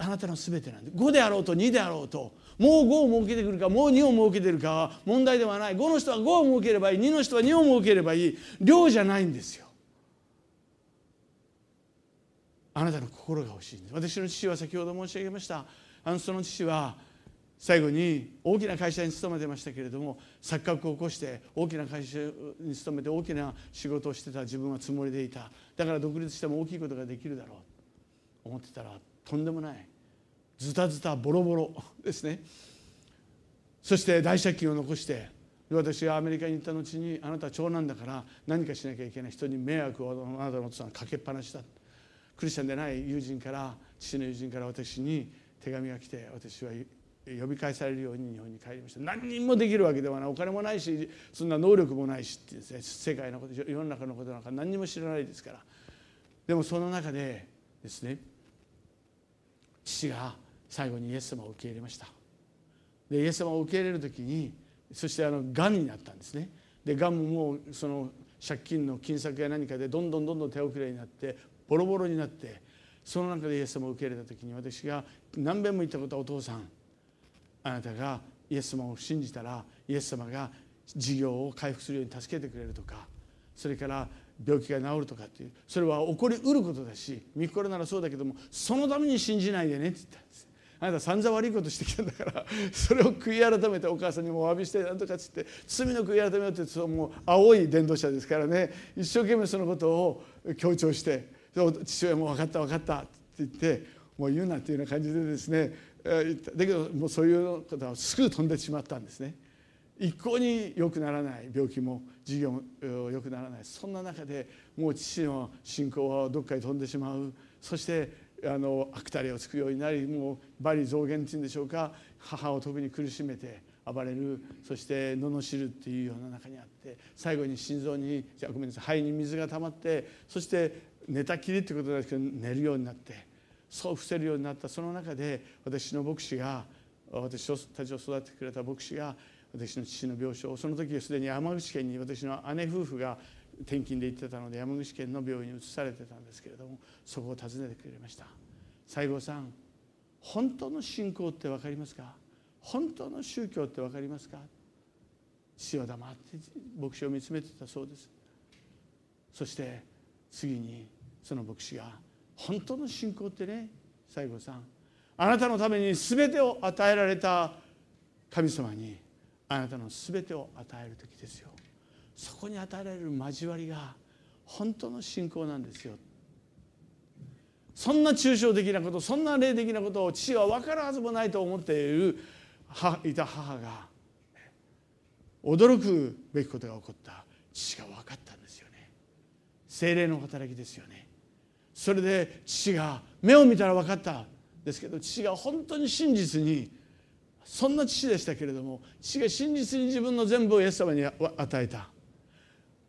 あなたの全てなんで。5であろうと2であろうともう5を設けてくるかもう2を設けてるかは問題ではない。5の人は5を設ければいい。2の人は2を設ければいい。量じゃないんですよ。あなたの心が欲しいんです。私の父は先ほど申し上げました。あのその父は最後に大きな会社に勤めてましたけれども錯覚を起こして大きな会社に勤めて大きな仕事をしてた自分はつもりでいた。だから独立しても大きいことができるだろう。思ってたらとんでもない。ズタズタボロボロ ですね。そして大借金を残して私がアメリカに行った後にあなたは長男だから何かしなきゃいけない。人に迷惑をあなたのお父さんかけっぱなしだ。クリスチャンでない友人から父の友人から私に手紙が来て私は呼び返されるように日本に帰りました。何人もできるわけではない。お金もないしそんな能力もないしってですね世界のこと世の中のことなんか何にも知らないですから。でもその中でですね父が最後にイエス様を受け入れました。でイエス様を受け入れる時にそしてあのがんになったんですね。でがんももうその借金の金策や何かでどんどんどんどん手遅れになってボロボロになってその中でイエス様を受け入れた時に私が何遍も言ったことはお父さんあなたがイエス様を信じたらイエス様が事業を回復するように助けてくれるとかそれから病気が治るとかっていうそれは起こりうることだし見心ならそうだけどもそのために信じないでねって言ったんです。あなた散々悪いことしてきたんだからそれを悔い改めてお母さんにもお詫びしてなんとかっつって罪の悔い改めようってそもう青い伝道者ですからね一生懸命そのことを強調して父親も分かった分かったって言ってもう言うなっていうような感じでですねだけどもうそういうことはすぐ飛んでしまったんですね。一向に良くならない病気も事業も良くならないそんな中でもう父の信仰はどっかに飛んでしまう。そしてあの悪たれをつくようになりもう罵詈雑言っていうんでしょうか母を特に苦しめて暴れる。そして罵るっていうような中にあって最後に心臓にじゃごめんなさい肺に水が溜まってそして寝たきりってことですけど寝るようになってそう伏せるようになったその中で私の牧師が私たちを育ててくれた牧師が私の父の病床をその時すでに山口県に私の姉夫婦が転勤で行ってたので山口県の病院に移されてたんですけれどもそこを訪ねてくれました。西郷さん本当の信仰って分かりますか？本当の宗教って分かりますか？父は黙って牧師を見つめてたそうです。そして次にその牧師が本当の信仰ってね西郷さん。あなたのために全てを与えられた神様にあなたの全てを与える時ですよ。そこに与えられる交わりが本当の信仰なんですよ。そんな抽象的なことそんな霊的なことを父は分かるはずもないと思っているいた母が驚くべきことが起こった。父が分かったんですよね。精霊の働きですよね。それで父が目を見たら分かったですけど父が本当に真実にそんな父でしたけれども父が真実に自分の全部をイエス様に与えた。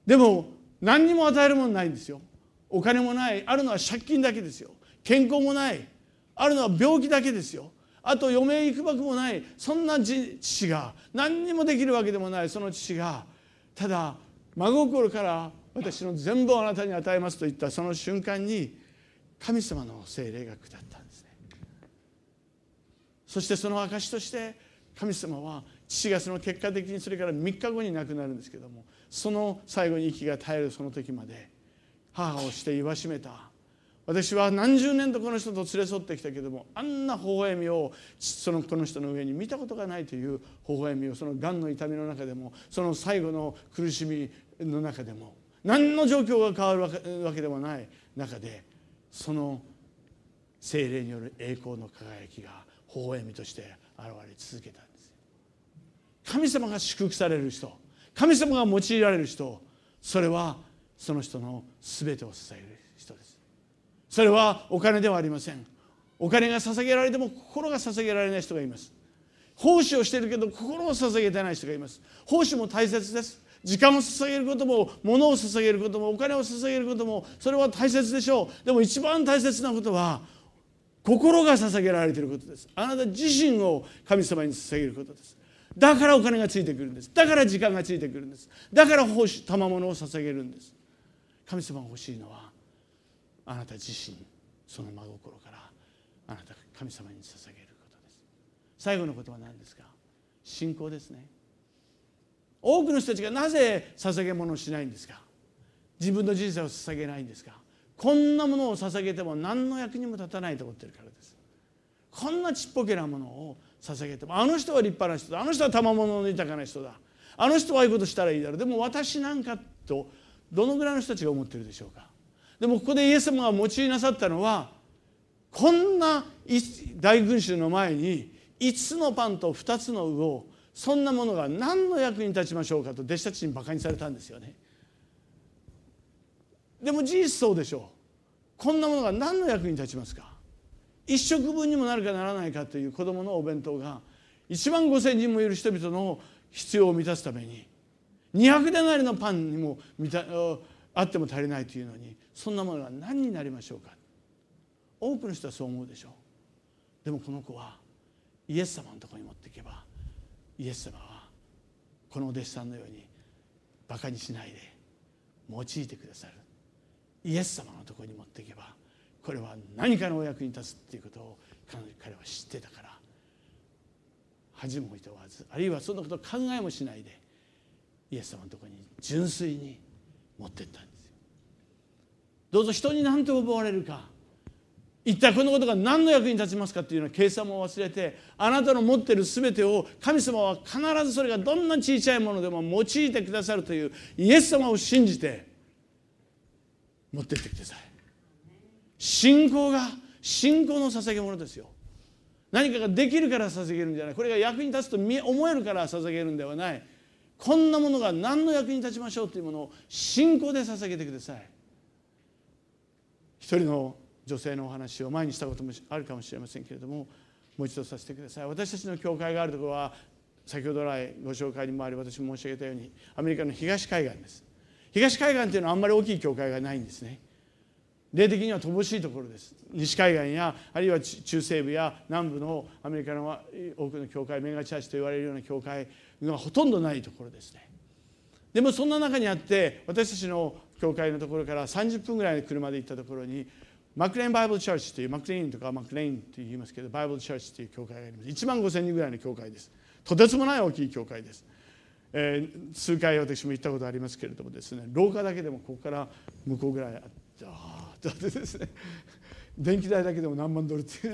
でも何にも与えるものないんですよ。お金もないあるのは借金だけですよ。健康もないあるのは病気だけですよ。あと余命いくばくもないそんな父が何にもできるわけでもないその父がただ真心から私の全部をあなたに与えますと言ったその瞬間に神様の精霊が下ったんですね。そしてその証として神様は父がその結果的にそれから3日後に亡くなるんですけどもその最後に息が絶えるその時まで母をして言わしめた。私は何十年とこの人と連れ添ってきたけどもあんな微笑みをそのこの人の上に見たことがないという微笑みをそのがんの痛みの中でもその最後の苦しみの中でも何の状況が変わるわけでもない中でその精霊による栄光の輝きが微笑みとして現れ続けたんです神様が祝福される人神様が用いられる人それはその人の全てを支える人です。それはお金ではありません。お金が捧げられても心が捧げられない人がいます。奉仕をしているけど心を捧げてない人がいます。奉仕も大切です。時間を捧げることも物を捧げることもお金を捧げることもそれは大切でしょう。でも一番大切なことは心が捧げられていることです。あなた自身を神様に捧げることです。だからお金がついてくるんです。だから時間がついてくるんです。だから賜物を捧げるんです。神様が欲しいのはあなた自身その真心からあなたが神様に捧げることです。最後のことは何ですか信仰ですね。多くの人たちがなぜ捧げ物をしないんですか？自分の人生を捧げないんですか？こんなものを捧げても何の役にも立たないと思ってるからです。こんなちっぽけなものを捧げてもあの人は立派な人だ。あの人は賜物の豊かな人だ。あの人はああいうことしたらいいだろう。でも私なんかとどのぐらいの人たちが思ってるでしょうか？でもここでイエス様が用いなさったのはこんな大群衆の前に5つのパンと2つの魚をそんなものが何の役に立ちましょうかと弟子たちにバカにされたんですよね。でも事実そうでしょう。こんなものが何の役に立ちますか。一食分にもなるかならないかという子どものお弁当が1万5千人もいる人々の必要を満たすために200デナリのパンにもあっても足りないというのにそんなものが何になりましょうか。多くの人はそう思うでしょう。でもこの子はイエス様のところに持っていけばイエス様はこのお弟子さんのようにバカにしないで用いてくださる。イエス様のところに持っていけばこれは何かのお役に立つっていうことを彼は知ってたから恥もいとわずあるいはそんなこと考えもしないでイエス様のところに純粋に持ってったんですよ。どうぞ人に何と思われるか一体このことが何の役に立ちますかっていうような計算も忘れてあなたの持っている全てを神様は必ずそれがどんな小さいものでも用いてくださるというイエス様を信じて持ってってください。信仰が信仰の捧げ物ですよ。何かができるから捧げるんじゃない。これが役に立つと思えるから捧げるんではない。こんなものが何の役に立ちましょうというものを信仰で捧げてください。一人の女性のお話を前にしたこともあるかもしれませんけれどももう一度させてください。私たちの教会があるところは先ほど来ご紹介にもあり私も申し上げたようにアメリカの東海岸です。東海岸っていうのはあんまり大きい教会がないんですね。霊的には乏しいところです。西海岸やあるいは中西部や南部のアメリカの多くの教会メガチャーチと言われるような教会がほとんどないところですね。でもそんな中にあって私たちの教会のところから30分ぐらいの車で行ったところにマクレーンバイブルチャーチというマクレーンとかマクレーンと言いますけどバイブルチャーチという教会があります。1万5千人ぐらいの教会です。とてつもない大きい教会です、えー、数回私も行ったことありますけれどもですね廊下だけでもここから向こうぐらいあってああだってですね。電気代だけでも何万ドルって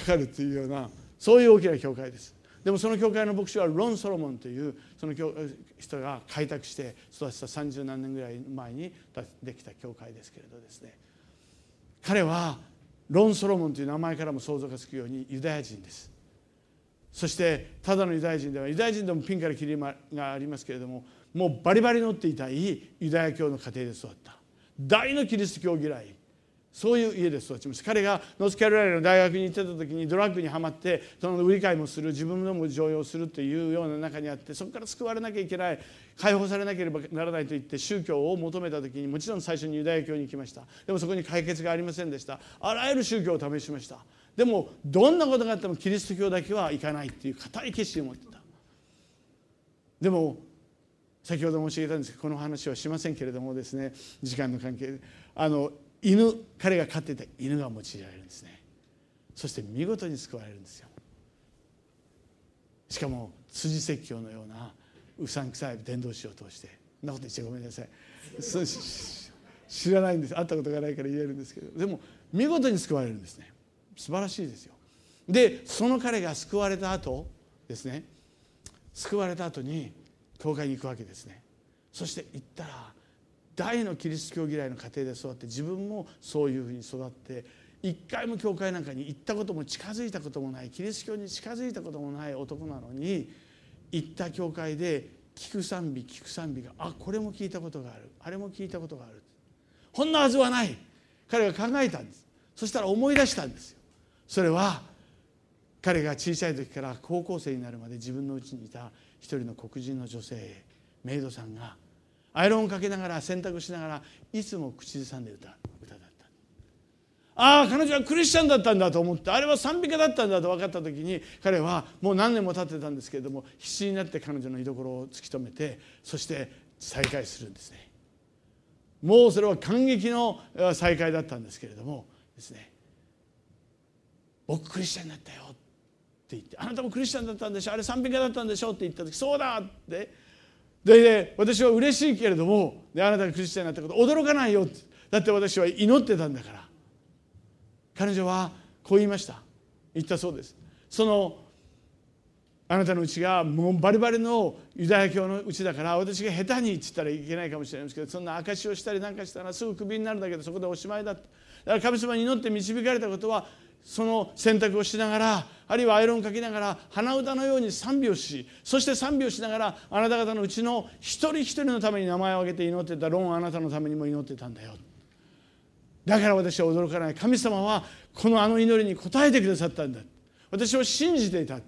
かかるというようなそういう大きな教会です。でもその教会の牧師はロン・ソロモンというその人が開拓して育てた三十何年ぐらい前にできた教会ですけれどですね。彼はロン・ソロモンという名前からも想像がつくようにユダヤ人です。そしてただのユダヤ人ではユダヤ人でもピンからキリがありますけれどももうバリバリ乗っていたいユダヤ教の家庭で育った。大のキリスト教嫌いそういう家で育ちました彼がノースカロライナの大学に行ってた時にドラッグにはまってその売り買いもする自分のも常用するというような中にあってそこから救われなきゃいけない解放されなければならないと言って宗教を求めた時にもちろん最初にユダヤ教に行きました。でもそこに解決がありませんでした。あらゆる宗教を試しました。でもどんなことがあってもキリスト教だけは行かないっていう固い決心を持ってた。でも先ほど申し上げたんですけどこの話はしませんけれどもですね時間の関係で。あの犬彼が飼っていた犬が用いられるんですね。そして見事に救われるんですよ。しかも辻説教のようなうさんくさい伝道師を通して。そんなこと言っちゃごめんなさい。知らないんです。会ったことがないから言えるんですけど。でも見事に救われるんですね。素晴らしいですよ。でその彼が救われた後ですね。救われた後に教会に行くわけですね。そして行ったら大のキリスト教嫌いの家庭で育って自分もそういうふうに育って一回も教会なんかに行ったことも近づいたこともないキリスト教に近づいたこともない男なのに行った教会で聞く賛美聞く賛美があこれも聞いたことがあるあれも聞いたことがあるこんなはずはない。彼が考えたんです。そしたら思い出したんですよ。それは彼が小さい時から高校生になるまで自分のうちにいた一人の黒人の女性メイドさんがアイロンをかけながら洗濯しながらいつも口ずさんで歌う歌だった。ああ彼女はクリスチャンだったんだと思ってあれは賛美歌だったんだと分かった時に彼はもう何年も経ってたんですけれども必死になって彼女の居所を突き止めてそして再会するんですね。もうそれは感激の再会だったんですけれどもですね。僕クリスチャンになったよって言ってあなたもクリスチャンだったんでしょ？あれ賛美歌だったんでしょ？って言った時そうだってで私は嬉しいけれどもであなたがクリスチャンになったこと驚かないよっだって私は祈ってたんだから。彼女はこう言いました。言ったそうです。そのあなたのうちがもうバリバリのユダヤ教のうちだから私が下手にって言ったらいけないかもしれないんですけどそんな証しをしたりなんかしたらすぐクビになるんだけどそこでおしまいだだから神様に祈って導かれたことはその選択をしながらあるいはアイロンをかきながら鼻歌のように賛美をしそして賛美をしながらあなた方のうちの一人一人のために名前を挙げて祈ってたロンあなたのためにも祈ってたんだよ。だから私は驚かない。神様はこのあの祈りに応えてくださったんだ。私は信じていた。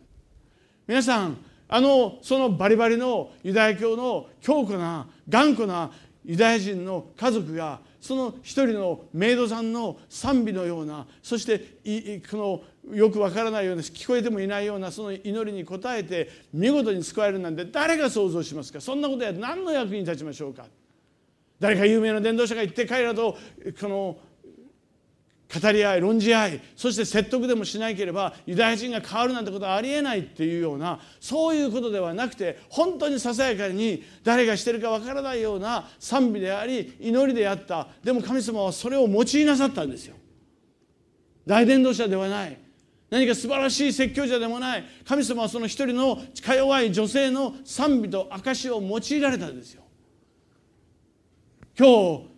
皆さんあのそのバリバリのユダヤ教の強固な頑固なユダヤ人の家族がその一人のメイドさんの賛美のようなそしてこのよくわからないような聞こえてもいないようなその祈りに応えて見事に救われるなんて誰が想像しますか？そんなことや何の役に立ちましょうか？誰か有名な伝道者が言って彼らとこの語り合い論じ合いそして説得でもしなければユダヤ人が変わるなんてことはありえないっていうようなそういうことではなくて本当にささやかに誰がしてるかわからないような賛美であり祈りであったでも神様はそれを用いなさったんですよ。大伝道者ではない何か素晴らしい説教者でもない神様はその一人のか弱い女性の賛美と証を用いられたんですよ。今日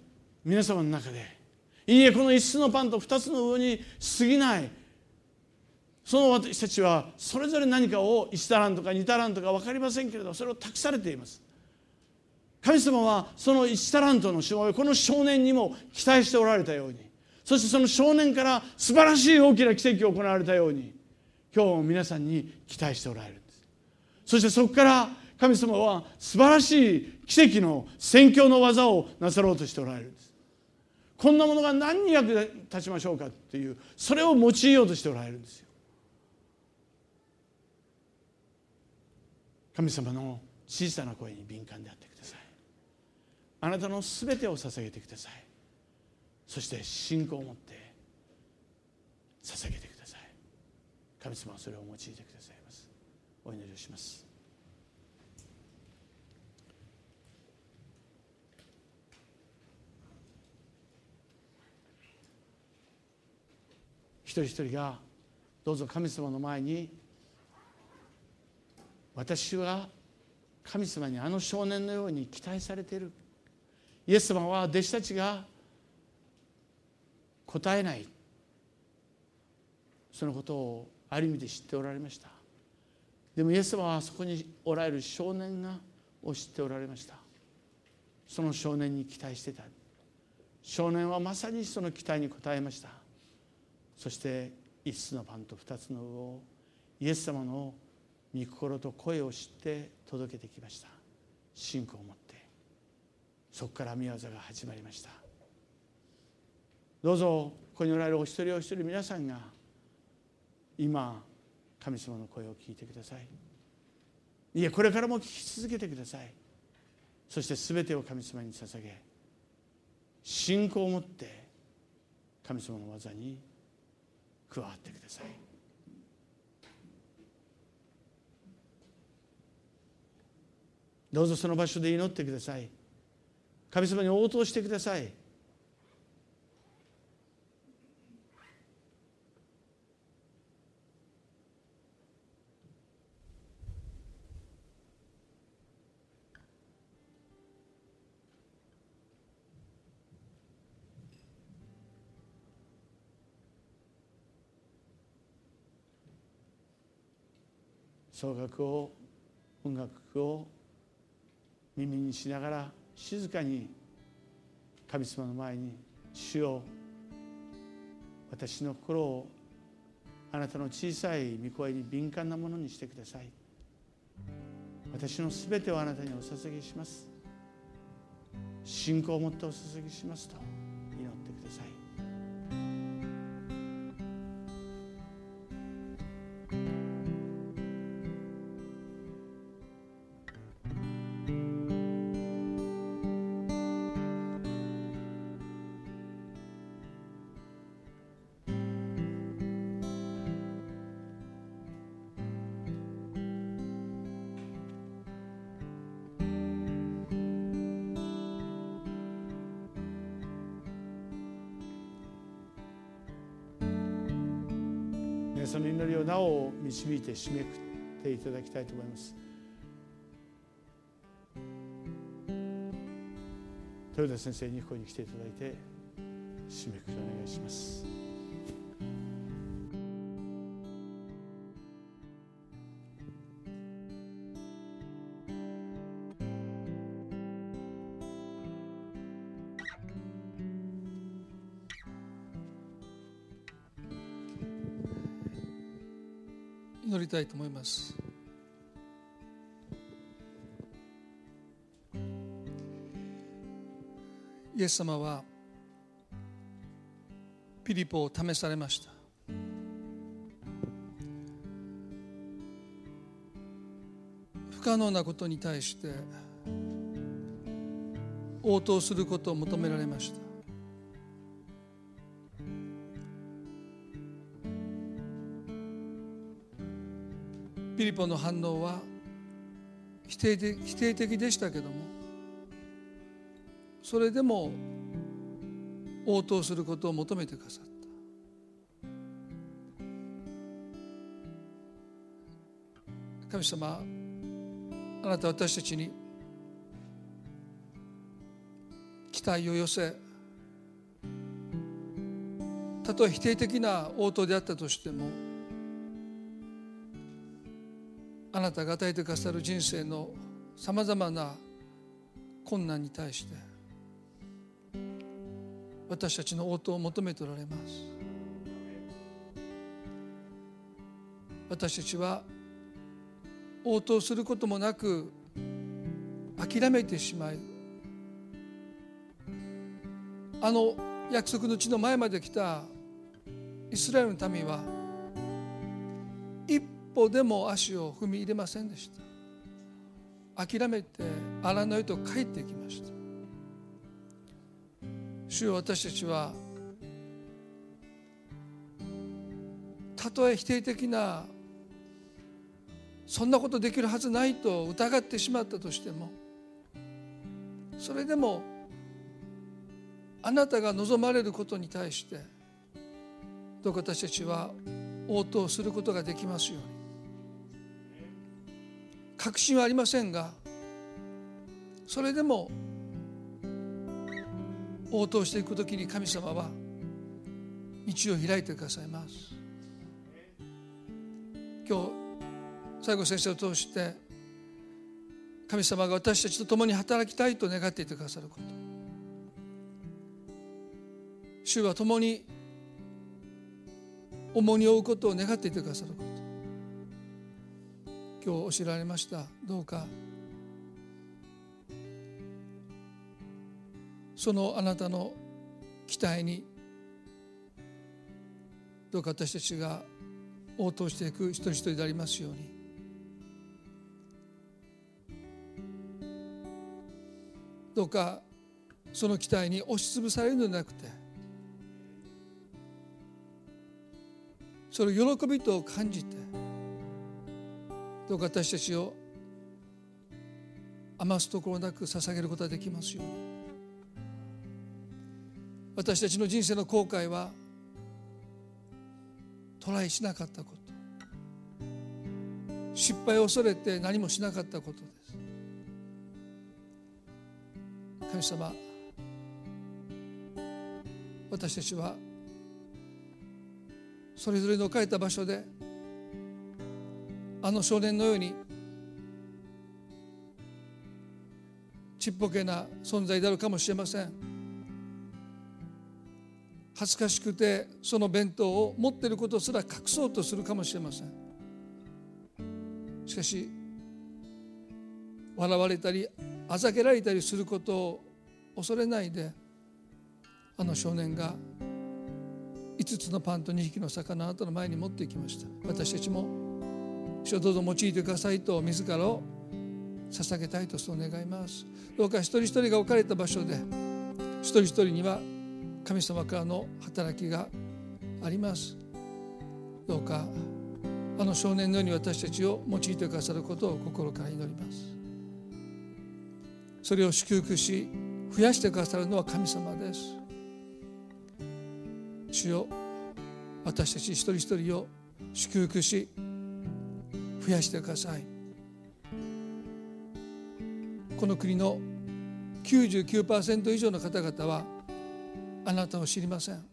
皆様の中でいいえこの一つのパンと二つの上に過ぎない。その私たちはそれぞれ何かを1タランとか2タランとか分かりませんけれどそれを託されています。神様はその1タラントのしもべこの少年にも期待しておられたように。そしてその少年から素晴らしい大きな奇跡を行われたように今日も皆さんに期待しておられるんです。そしてそこから神様は素晴らしい奇跡の宣教の技をなさろうとしておられる。こんなものが何に役立ちましょうかっていうそれを用いようとしておられるんですよ。神様の小さな声に敏感であってください。あなたのすべてを捧げてください。そして信仰を持って捧げてください。神様はそれを用いてくださいます。お祈りをします。人一人がどうぞ神様の前に私は神様にあの少年のように期待されている。イエス様は弟子たちが答えない。そのことをある意味で知っておられました。でもイエス様はそこにおられる少年がを知っておられました。その少年に期待してた。少年はまさにその期待に応えました。そして一つのパンと二つの魚をイエス様の御心と声を知って届けてきました。信仰を持って。そこから御業が始まりました。どうぞここにおられるお一人お一人皆さんが今神様の声を聞いてください。いやこれからも聞き続けてください。そして全てを神様に捧げ信仰を持って神様の技に加わってください。どうぞその場所で祈ってください。神様に応答してください。奏楽を音楽を耳にしながら静かに神様の前に主よ私の心をあなたの小さい御声に敏感なものにしてください。私のすべてをあなたにお捧げします。信仰を持ってお捧げしますと。導いて締めくっていただきたいと思います。豊田先生にここに来ていただいて締めくくりお願いします。祈りたいと思います。イエス様はピリポを試されました。不可能なことに対して応答することを求められました。ピリポの反応は否定的否定的でしたけどもそれでも応答することを求めてくださった。神様あなた私たちに期待を寄せたとえ否定的な応答であったとしてもなたが与えてくださる人生のさまざまな困難に対して私たちの応答を求めておられます。私たちは応答することもなく諦めてしまいあの約束の地の前まで来たイスラエルの民は歩でも足を踏み入れませんでした。諦めて荒野へと帰ってきました。主よ私たちはたとえ否定的なそんなことできるはずないと疑ってしまったとしてもそれでもあなたが望まれることに対してどうか私たちは応答することができますように。確信はありませんがそれでも応答していく時に神様は道を開いてくださいます。今日西郷先生を通して神様が私たちと共に働きたいと願っていてくださること。主は共に重荷を負うことを願っていてくださること。今日教えられました。どうか。そのあなたの期待にどうか私たちが応答していく一人一人でありますように。どうかその期待に押しつぶされるのではなくてそれを喜びと感じてどうか私たちを余すところなく捧げることができますように。私たちの人生の後悔はトライしなかったこと。失敗を恐れて何もしなかったことです。神様私たちはそれぞれの置かれた場所であの少年のようにちっぽけな存在であるかもしれません。恥ずかしくてその弁当を持っていることすら隠そうとするかもしれません。しかし笑われたりあざけられたりすることを恐れないであの少年が5つのパンと2匹の魚あなたの前に持っていきました。私たちも主をどうぞ用いてくださいと自らを捧げたいとそう願います。どうか一人一人が置かれた場所で一人一人には神様からの働きがあります。どうかあの少年のように私たちを用いてくださることを心から祈ります。それを祝福し増やしてくださるのは神様です。主よ私たち一人一人を祝福し増やしてください。この国の99%以上の方々はあなたを知りません。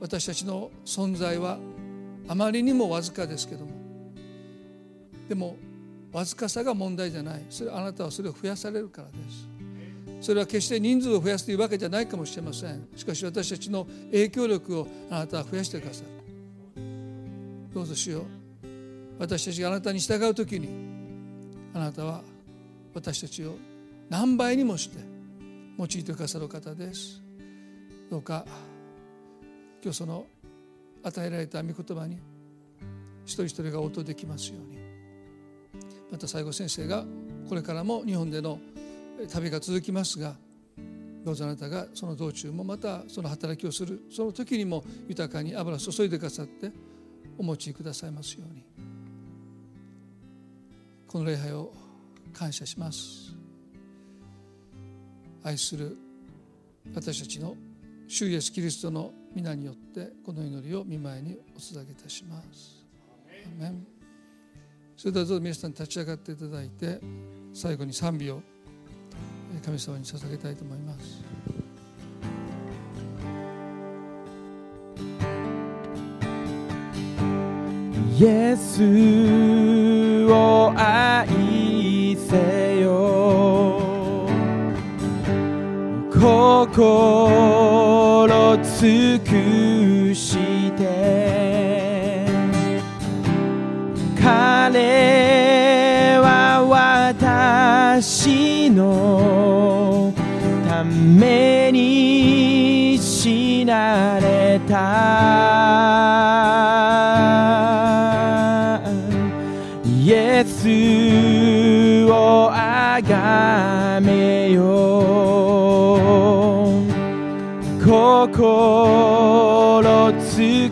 私たちの存在はあまりにもわずかですけどもでもわずかさが問題じゃない。それあなたはそれを増やされるからです。それは決して人数を増やすというわけじゃないかもしれません。しかし私たちの影響力をあなたは増やしてくださるどうぞしよ。う私たちがあなたに従う時にあなたは私たちを何倍にもして用いてくださる方です。どうか今日その与えられた御言葉に一人一人が応答できますように。また最後先生がこれからも日本での旅が続きますがどうぞあなたがその道中もまたその働きをするその時にも豊かに油注いでくださってお持ちくださいますようにこの礼拝を感謝します愛する私たちの主イエスキリストの皆によってこの祈りを見舞いにお捧げいたします。それではどうぞ皆さん立ち上がっていただいて最後に賛美を神様に捧げたいと思います。イエスを愛せよ。心尽くして。彼は私のために。死なれた。イエスをあがめよう。心尽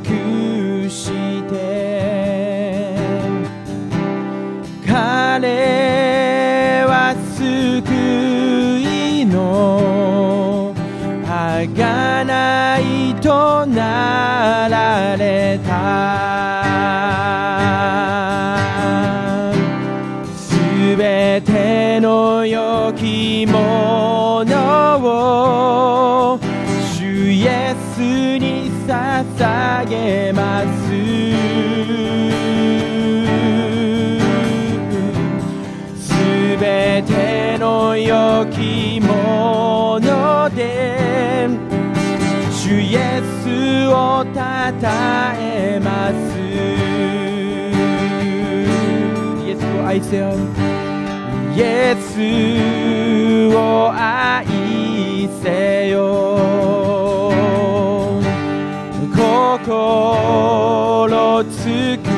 とたえます。イエスを愛せよ。イエスを愛せよ。心つく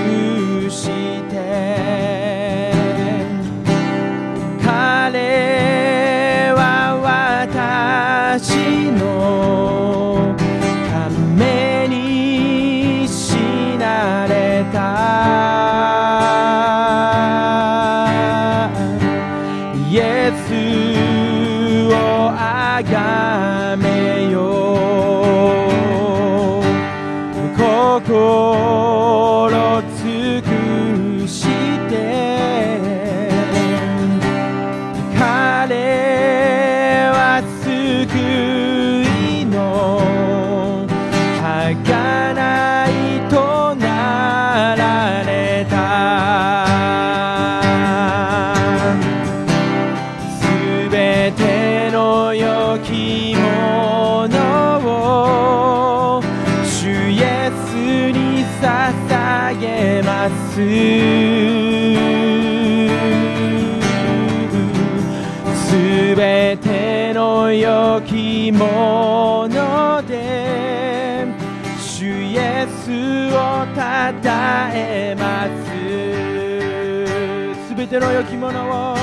ての良きものを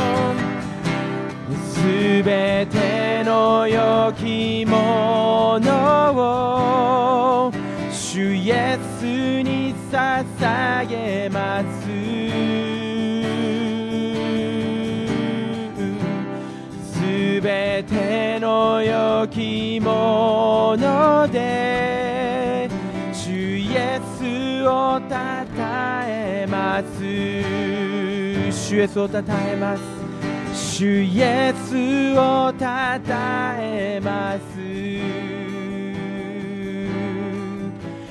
すべての良きものを主イエスに捧げます。すべての良きもので主イエスをたたえます。主イエスをたたえます。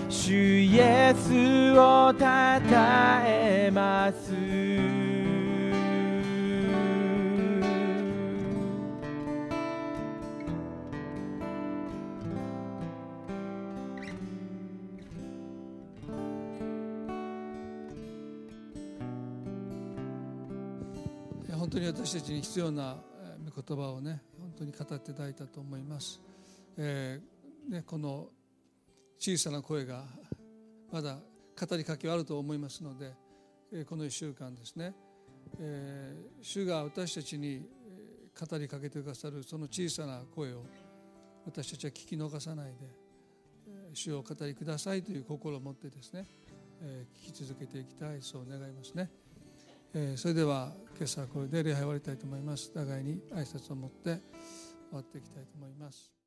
主イエスをたたえます。私たちに必要な言葉をね本当に語っていただいたと思います、えーね、この小さな声がまだ語りかけはあると思いますので、えこの1週間ですね、えー主が私たちに語りかけてくださるその小さな声を私たちは聞き逃さないで主を語りくださいという心を持ってですね、え聞き続けていきたいそう願いますね。えそれでは今朝はこれで礼拝を終わりたいと思います。互いに挨拶を持って終わっていきたいと思います。